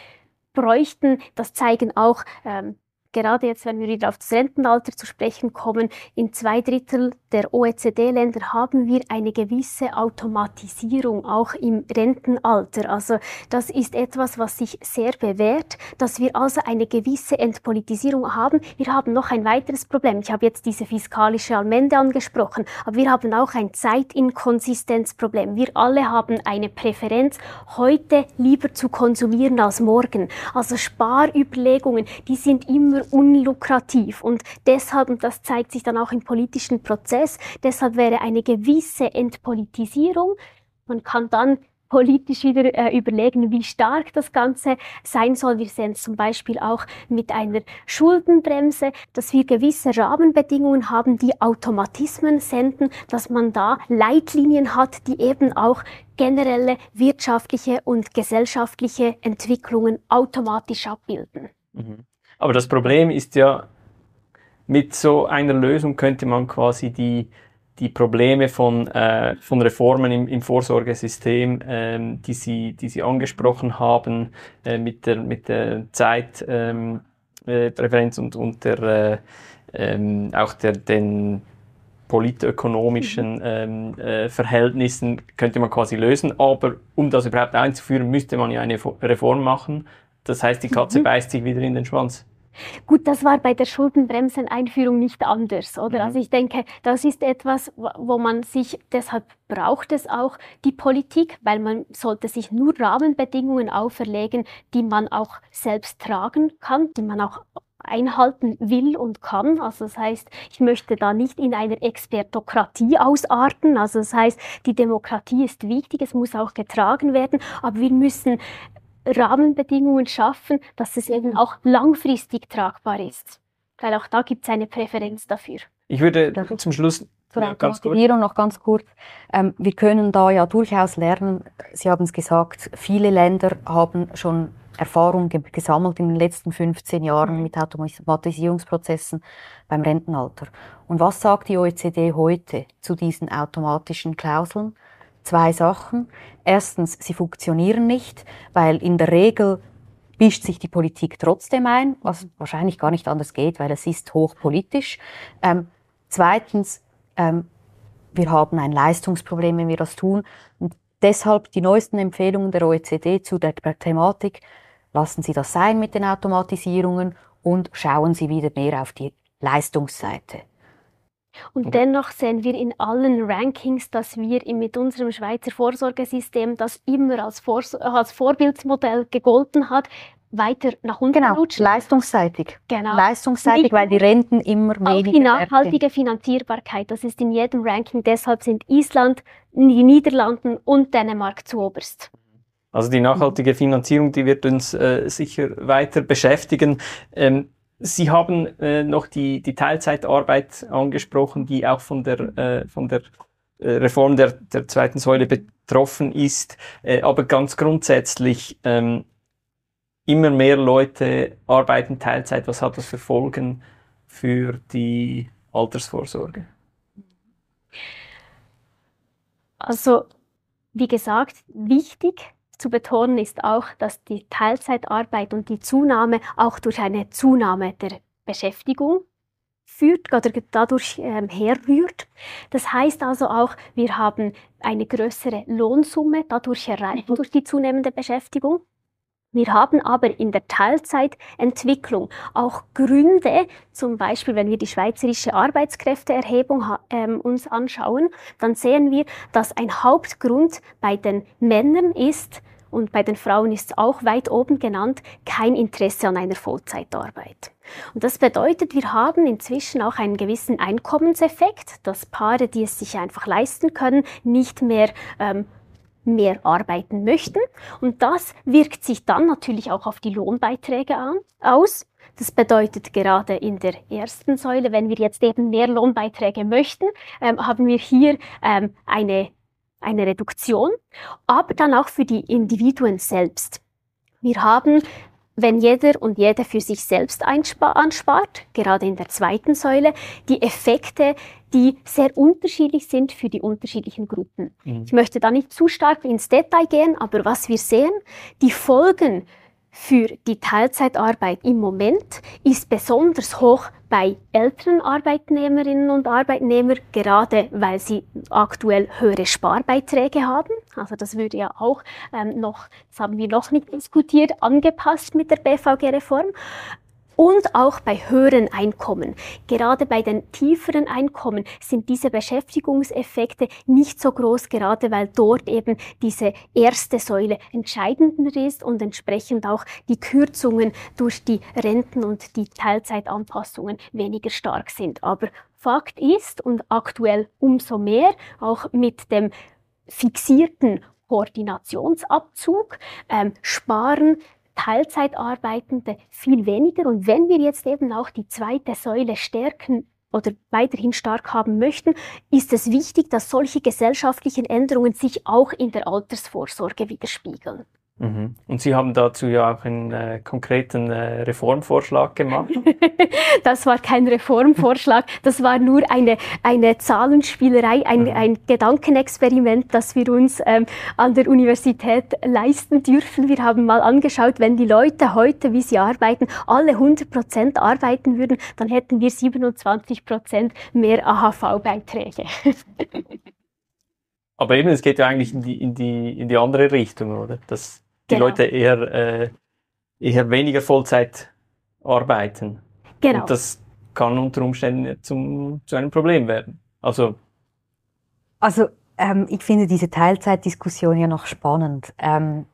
Speaker 4: bräuchten, das zeigen auch ähm, gerade jetzt, wenn wir wieder auf das Rentenalter zu sprechen kommen, in zwei Drittel der OECD-Länder haben wir eine gewisse Automatisierung auch im Rentenalter. Also das ist etwas, was sich sehr bewährt, dass wir also eine gewisse Entpolitisierung haben. Wir haben noch ein weiteres Problem. Ich habe jetzt diese fiskalische Allmende angesprochen, aber wir haben auch ein Zeitinkonsistenzproblem. Wir alle haben eine Präferenz, heute lieber zu konsumieren als morgen. Also Sparüberlegungen, die sind immer immer unlukrativ. Und deshalb, und das zeigt sich dann auch im politischen Prozess, deshalb wäre eine gewisse Entpolitisierung, man kann dann politisch wieder äh, überlegen, wie stark das Ganze sein soll. Wir sehen es zum Beispiel auch mit einer Schuldenbremse, dass wir gewisse Rahmenbedingungen haben, die Automatismen senden, dass man da Leitlinien hat, die eben auch generelle wirtschaftliche und gesellschaftliche Entwicklungen automatisch abbilden.
Speaker 3: Mhm. Aber das Problem ist ja, mit so einer Lösung könnte man quasi die, die Probleme von, äh, von Reformen im, im Vorsorgesystem, ähm, die, Sie, die Sie angesprochen haben, äh, mit, der, mit der Zeitpräferenz ähm, äh, und, und der, äh, ähm, auch der, den politökonomischen mhm. ähm, äh, Verhältnissen könnte man quasi lösen. Aber um das überhaupt einzuführen, müsste man ja eine Reform machen. Das heißt, die Katze mhm. beißt sich wieder in den Schwanz.
Speaker 4: Gut, das war bei der Schuldenbremseneinführung nicht anders, oder? Mhm. Also ich denke, das ist etwas, wo man sich, deshalb braucht es auch die Politik, weil man sollte sich nur Rahmenbedingungen auferlegen, die man auch selbst tragen kann, die man auch einhalten will und kann. Also das heißt, ich möchte da nicht in einer Expertokratie ausarten. Also das heißt, die Demokratie ist wichtig, es muss auch getragen werden, aber wir müssen Rahmenbedingungen schaffen, dass es eben auch langfristig tragbar ist. Weil auch da gibt es eine Präferenz dafür.
Speaker 3: Ich würde zum Schluss
Speaker 1: zur ja, Automatisierung noch ganz kurz. Ähm, wir können da ja durchaus lernen. Sie haben es gesagt, viele Länder haben schon Erfahrung ge gesammelt in den letzten 15 Jahren mhm. mit Automatisierungsprozessen beim Rentenalter. Und was sagt die OECD heute zu diesen automatischen Klauseln? Zwei Sachen. Erstens, sie funktionieren nicht, weil in der Regel mischt sich die Politik trotzdem ein, was wahrscheinlich gar nicht anders geht, weil es ist hochpolitisch. Ähm, zweitens, ähm, wir haben ein Leistungsproblem, wenn wir das tun. Und deshalb die neuesten Empfehlungen der OECD zu der Thematik, lassen Sie das sein mit den Automatisierungen und schauen Sie wieder mehr auf die Leistungsseite.
Speaker 4: Und dennoch sehen wir in allen Rankings, dass wir mit unserem Schweizer Vorsorgesystem, das immer als, Vor als Vorbildsmodell gegolten hat, weiter nach unten
Speaker 1: genau,
Speaker 4: rutschen.
Speaker 1: leistungsseitig.
Speaker 4: Genau.
Speaker 1: Leistungsseitig,
Speaker 4: Nicht
Speaker 1: weil die Renten immer
Speaker 4: Auch
Speaker 1: weniger
Speaker 4: die
Speaker 1: werden.
Speaker 4: nachhaltige Finanzierbarkeit, das ist in jedem Ranking. Deshalb sind Island, die Niederlanden und Dänemark zu oberst.
Speaker 3: Also die nachhaltige Finanzierung, die wird uns äh, sicher weiter beschäftigen. Ähm, Sie haben äh, noch die, die Teilzeitarbeit angesprochen, die auch von der, äh, von der äh, Reform der, der zweiten Säule betroffen ist. Äh, aber ganz grundsätzlich, ähm, immer mehr Leute arbeiten Teilzeit. Was hat das für Folgen für die Altersvorsorge?
Speaker 4: Also, wie gesagt, wichtig zu betonen ist auch, dass die Teilzeitarbeit und die Zunahme auch durch eine Zunahme der Beschäftigung führt oder dadurch ähm, herrührt. Das heißt also auch, wir haben eine größere Lohnsumme dadurch erreicht durch die zunehmende Beschäftigung. Wir haben aber in der Teilzeitentwicklung auch Gründe, zum Beispiel wenn wir die schweizerische Arbeitskräfteerhebung ähm, uns anschauen, dann sehen wir, dass ein Hauptgrund bei den Männern ist, und bei den Frauen ist es auch weit oben genannt, kein Interesse an einer Vollzeitarbeit. Und das bedeutet, wir haben inzwischen auch einen gewissen Einkommenseffekt, dass Paare, die es sich einfach leisten können, nicht mehr ähm, mehr arbeiten möchten. Und das wirkt sich dann natürlich auch auf die Lohnbeiträge an, aus. Das bedeutet gerade in der ersten Säule, wenn wir jetzt eben mehr Lohnbeiträge möchten, ähm, haben wir hier ähm, eine, eine Reduktion, aber dann auch für die Individuen selbst. Wir haben wenn jeder und jede für sich selbst anspart, gerade in der zweiten Säule, die Effekte, die sehr unterschiedlich sind für die unterschiedlichen Gruppen. Mhm. Ich möchte da nicht zu stark ins Detail gehen, aber was wir sehen, die Folgen für die Teilzeitarbeit im Moment ist besonders hoch bei älteren Arbeitnehmerinnen und Arbeitnehmern, gerade weil sie aktuell höhere Sparbeiträge haben. Also das würde ja auch ähm, noch, das haben wir noch nicht diskutiert, angepasst mit der BVG-Reform und auch bei höheren Einkommen. Gerade bei den tieferen Einkommen sind diese Beschäftigungseffekte nicht so groß, gerade weil dort eben diese erste Säule entscheidender ist und entsprechend auch die Kürzungen durch die Renten und die Teilzeitanpassungen weniger stark sind. Aber Fakt ist und aktuell umso mehr, auch mit dem fixierten Koordinationsabzug, ähm, sparen Teilzeitarbeitende viel weniger. Und wenn wir jetzt eben auch die zweite Säule stärken oder weiterhin stark haben möchten, ist es wichtig, dass solche gesellschaftlichen Änderungen sich auch in der Altersvorsorge widerspiegeln.
Speaker 3: Mhm. Und Sie haben dazu ja auch einen äh, konkreten äh, Reformvorschlag gemacht.
Speaker 4: das war kein Reformvorschlag, das war nur eine, eine Zahlenspielerei, ein, mhm. ein Gedankenexperiment, das wir uns ähm, an der Universität leisten dürfen. Wir haben mal angeschaut, wenn die Leute heute, wie sie arbeiten, alle 100 Prozent arbeiten würden, dann hätten wir 27 Prozent mehr AHV-Beiträge.
Speaker 3: Aber eben, es geht ja eigentlich in die, in die, in die andere Richtung, oder? Das die genau. Leute eher, äh, eher weniger Vollzeit arbeiten. Genau. Und das kann unter Umständen zum, zu einem Problem werden. Also,
Speaker 1: also ähm, ich finde diese Teilzeitdiskussion ja noch spannend. Ähm,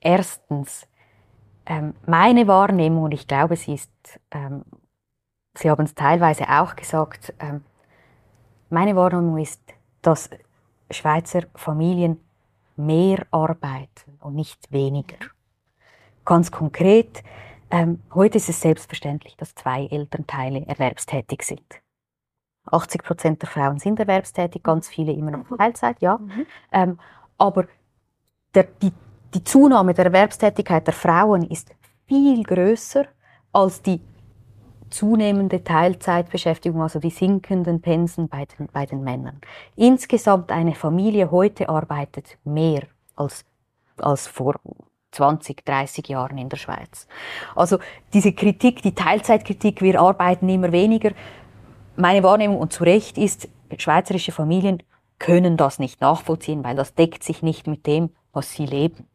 Speaker 1: erstens, ähm, meine Wahrnehmung, und ich glaube, sie ist, ähm, Sie haben es teilweise auch gesagt, ähm, meine Wahrnehmung ist, dass Schweizer Familien mehr arbeiten und nicht weniger. Ganz konkret, ähm, heute ist es selbstverständlich, dass zwei Elternteile erwerbstätig sind. 80 Prozent der Frauen sind erwerbstätig, ganz viele immer noch Teilzeit, ja. Mhm. Ähm, aber der, die, die Zunahme der Erwerbstätigkeit der Frauen ist viel größer als die zunehmende Teilzeitbeschäftigung, also die sinkenden Pensen bei den, bei den Männern. Insgesamt eine Familie heute arbeitet mehr als, als vor 20, 30 Jahren in der Schweiz. Also diese Kritik, die Teilzeitkritik, wir arbeiten immer weniger, meine Wahrnehmung und zu Recht ist, schweizerische Familien können das nicht nachvollziehen, weil das deckt sich nicht mit dem, was sie leben.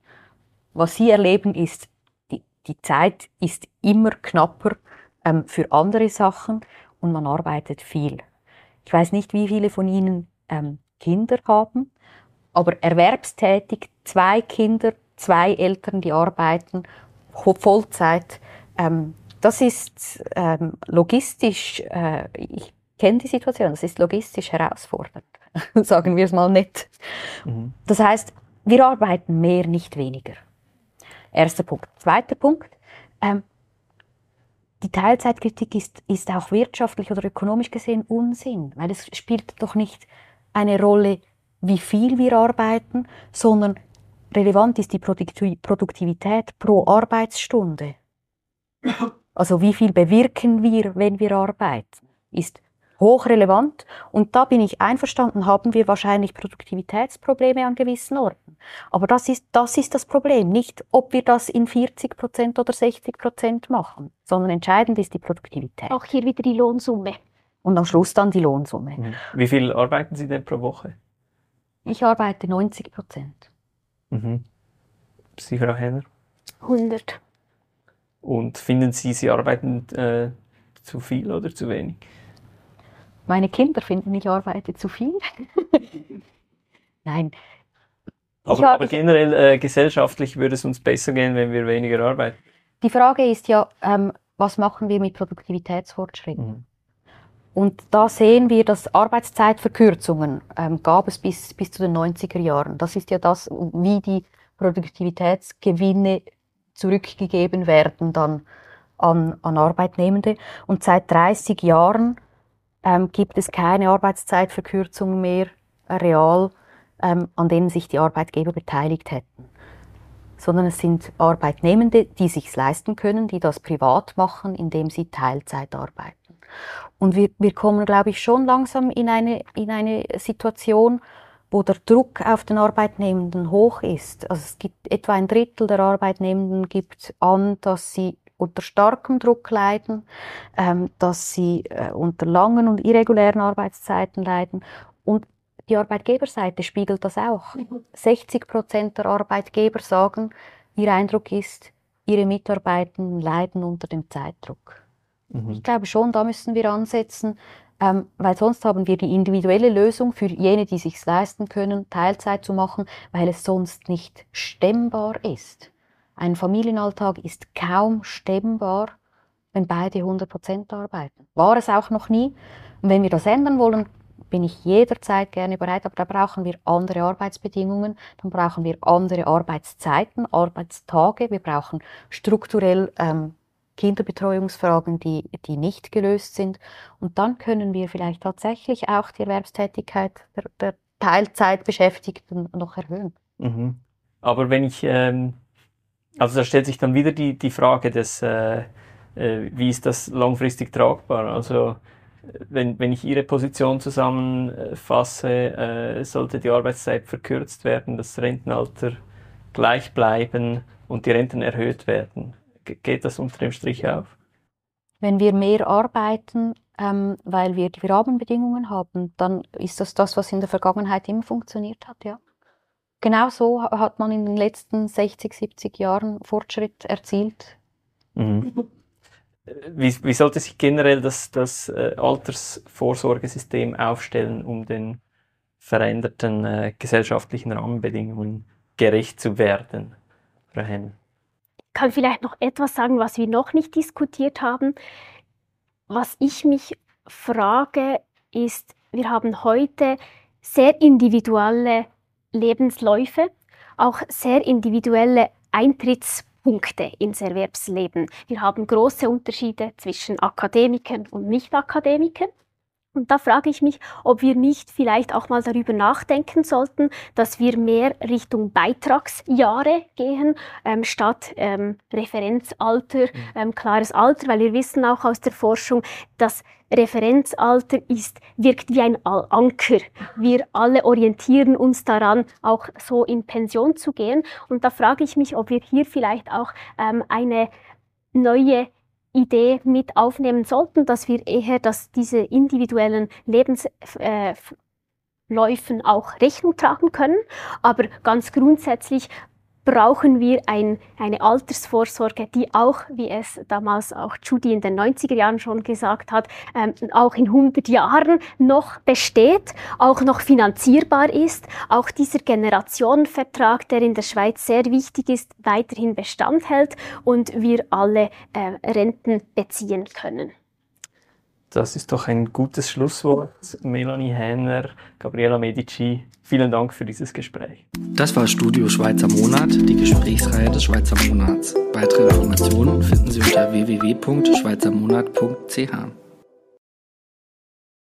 Speaker 1: Was sie erleben ist, die, die Zeit ist immer knapper ähm, für andere Sachen und man arbeitet viel. Ich weiß nicht, wie viele von Ihnen ähm, Kinder haben, aber erwerbstätig, zwei Kinder, zwei Eltern, die arbeiten Vollzeit. Ähm, das ist ähm, logistisch, äh, ich kenne die Situation, das ist logistisch herausfordernd, sagen wir es mal nett. Mhm. Das heißt, wir arbeiten mehr, nicht weniger. Erster Punkt. Zweiter Punkt. Ähm, die Teilzeitkritik ist, ist auch wirtschaftlich oder ökonomisch gesehen Unsinn, weil es spielt doch nicht eine Rolle, wie viel wir arbeiten, sondern relevant ist die Produktivität pro Arbeitsstunde. Also wie viel bewirken wir, wenn wir arbeiten, ist hochrelevant. Und da bin ich einverstanden, haben wir wahrscheinlich Produktivitätsprobleme an gewissen Orten. Aber das ist, das ist das Problem. Nicht, ob wir das in 40 Prozent oder 60 Prozent machen, sondern entscheidend ist die Produktivität.
Speaker 4: Auch hier wieder die Lohnsumme.
Speaker 1: Und am Schluss dann die Lohnsumme.
Speaker 3: Mhm. Wie viel arbeiten Sie denn pro Woche?
Speaker 1: Ich arbeite 90 Prozent.
Speaker 3: Mhm. Sie, Frau Henner?
Speaker 4: 100.
Speaker 3: Und finden Sie, Sie arbeiten äh, zu viel oder zu wenig?
Speaker 1: Meine Kinder finden, ich arbeite zu viel. Nein.
Speaker 3: Aber, aber generell äh, gesellschaftlich würde es uns besser gehen, wenn wir weniger arbeiten.
Speaker 1: Die Frage ist ja, ähm, was machen wir mit Produktivitätsfortschritten? Mhm. Und da sehen wir, dass Arbeitszeitverkürzungen ähm, gab es bis, bis zu den 90er Jahren. Das ist ja das, wie die Produktivitätsgewinne zurückgegeben werden dann an, an Arbeitnehmende. Und seit 30 Jahren ähm, gibt es keine Arbeitszeitverkürzung mehr äh, real, ähm, an denen sich die Arbeitgeber beteiligt hätten. Sondern es sind Arbeitnehmende, die sich leisten können, die das privat machen, indem sie Teilzeit arbeiten. Und wir, wir kommen, glaube ich, schon langsam in eine, in eine Situation, wo der Druck auf den Arbeitnehmenden hoch ist. Also es gibt etwa ein Drittel der Arbeitnehmenden gibt an, dass sie unter starkem Druck leiden, ähm, dass sie äh, unter langen und irregulären Arbeitszeiten leiden. Und die Arbeitgeberseite spiegelt das auch. 60 Prozent der Arbeitgeber sagen, ihr Eindruck ist, ihre Mitarbeitenden leiden unter dem Zeitdruck. Mhm. Ich glaube schon, da müssen wir ansetzen, ähm, weil sonst haben wir die individuelle Lösung für jene, die sich leisten können, Teilzeit zu machen, weil es sonst nicht stemmbar ist. Ein Familienalltag ist kaum stemmbar, wenn beide 100 Prozent arbeiten. War es auch noch nie. Und wenn wir das ändern wollen, bin ich jederzeit gerne bereit, aber da brauchen wir andere Arbeitsbedingungen, dann brauchen wir andere Arbeitszeiten, Arbeitstage, wir brauchen strukturell ähm, Kinderbetreuungsfragen, die, die nicht gelöst sind. Und dann können wir vielleicht tatsächlich auch die Erwerbstätigkeit der, der Teilzeitbeschäftigten noch erhöhen.
Speaker 3: Mhm. Aber wenn ich, ähm, also da stellt sich dann wieder die, die Frage des, äh, äh, wie ist das langfristig tragbar? Also wenn, wenn ich Ihre Position zusammenfasse, äh, sollte die Arbeitszeit verkürzt werden, das Rentenalter gleich bleiben und die Renten erhöht werden geht das unter dem Strich auf?
Speaker 1: Wenn wir mehr arbeiten, ähm, weil wir die Rahmenbedingungen haben, dann ist das das, was in der Vergangenheit immer funktioniert hat, ja. Genau so hat man in den letzten 60, 70 Jahren Fortschritt erzielt.
Speaker 3: Mhm. Wie, wie, sollte sich generell das, das äh, Altersvorsorgesystem aufstellen, um den veränderten äh, gesellschaftlichen Rahmenbedingungen gerecht zu werden, Frau Henn?
Speaker 4: kann vielleicht noch etwas sagen, was wir noch nicht diskutiert haben. Was ich mich frage, ist, wir haben heute sehr individuelle Lebensläufe, auch sehr individuelle Eintrittspunkte ins Erwerbsleben. Wir haben große Unterschiede zwischen Akademikern und Nicht-Akademikern. Und da frage ich mich, ob wir nicht vielleicht auch mal darüber nachdenken sollten, dass wir mehr Richtung Beitragsjahre gehen, ähm, statt ähm, Referenzalter, mhm. ähm, klares Alter, weil wir wissen auch aus der Forschung, dass Referenzalter ist, wirkt wie ein Anker. Wir alle orientieren uns daran, auch so in Pension zu gehen. Und da frage ich mich, ob wir hier vielleicht auch ähm, eine neue Idee mit aufnehmen sollten, dass wir eher dass diese individuellen Lebensläufen äh, auch Rechnung tragen können. Aber ganz grundsätzlich brauchen wir ein, eine Altersvorsorge, die auch, wie es damals auch Judy in den 90er Jahren schon gesagt hat, ähm, auch in 100 Jahren noch besteht, auch noch finanzierbar ist, auch dieser Generationenvertrag, der in der Schweiz sehr wichtig ist, weiterhin Bestand hält und wir alle äh, Renten beziehen können.
Speaker 3: Das ist doch ein gutes Schlusswort. Melanie Hähner, Gabriela Medici, vielen Dank für dieses Gespräch.
Speaker 5: Das war Studio Schweizer Monat, die Gesprächsreihe des Schweizer Monats. Weitere Informationen finden Sie unter www.schweizermonat.ch.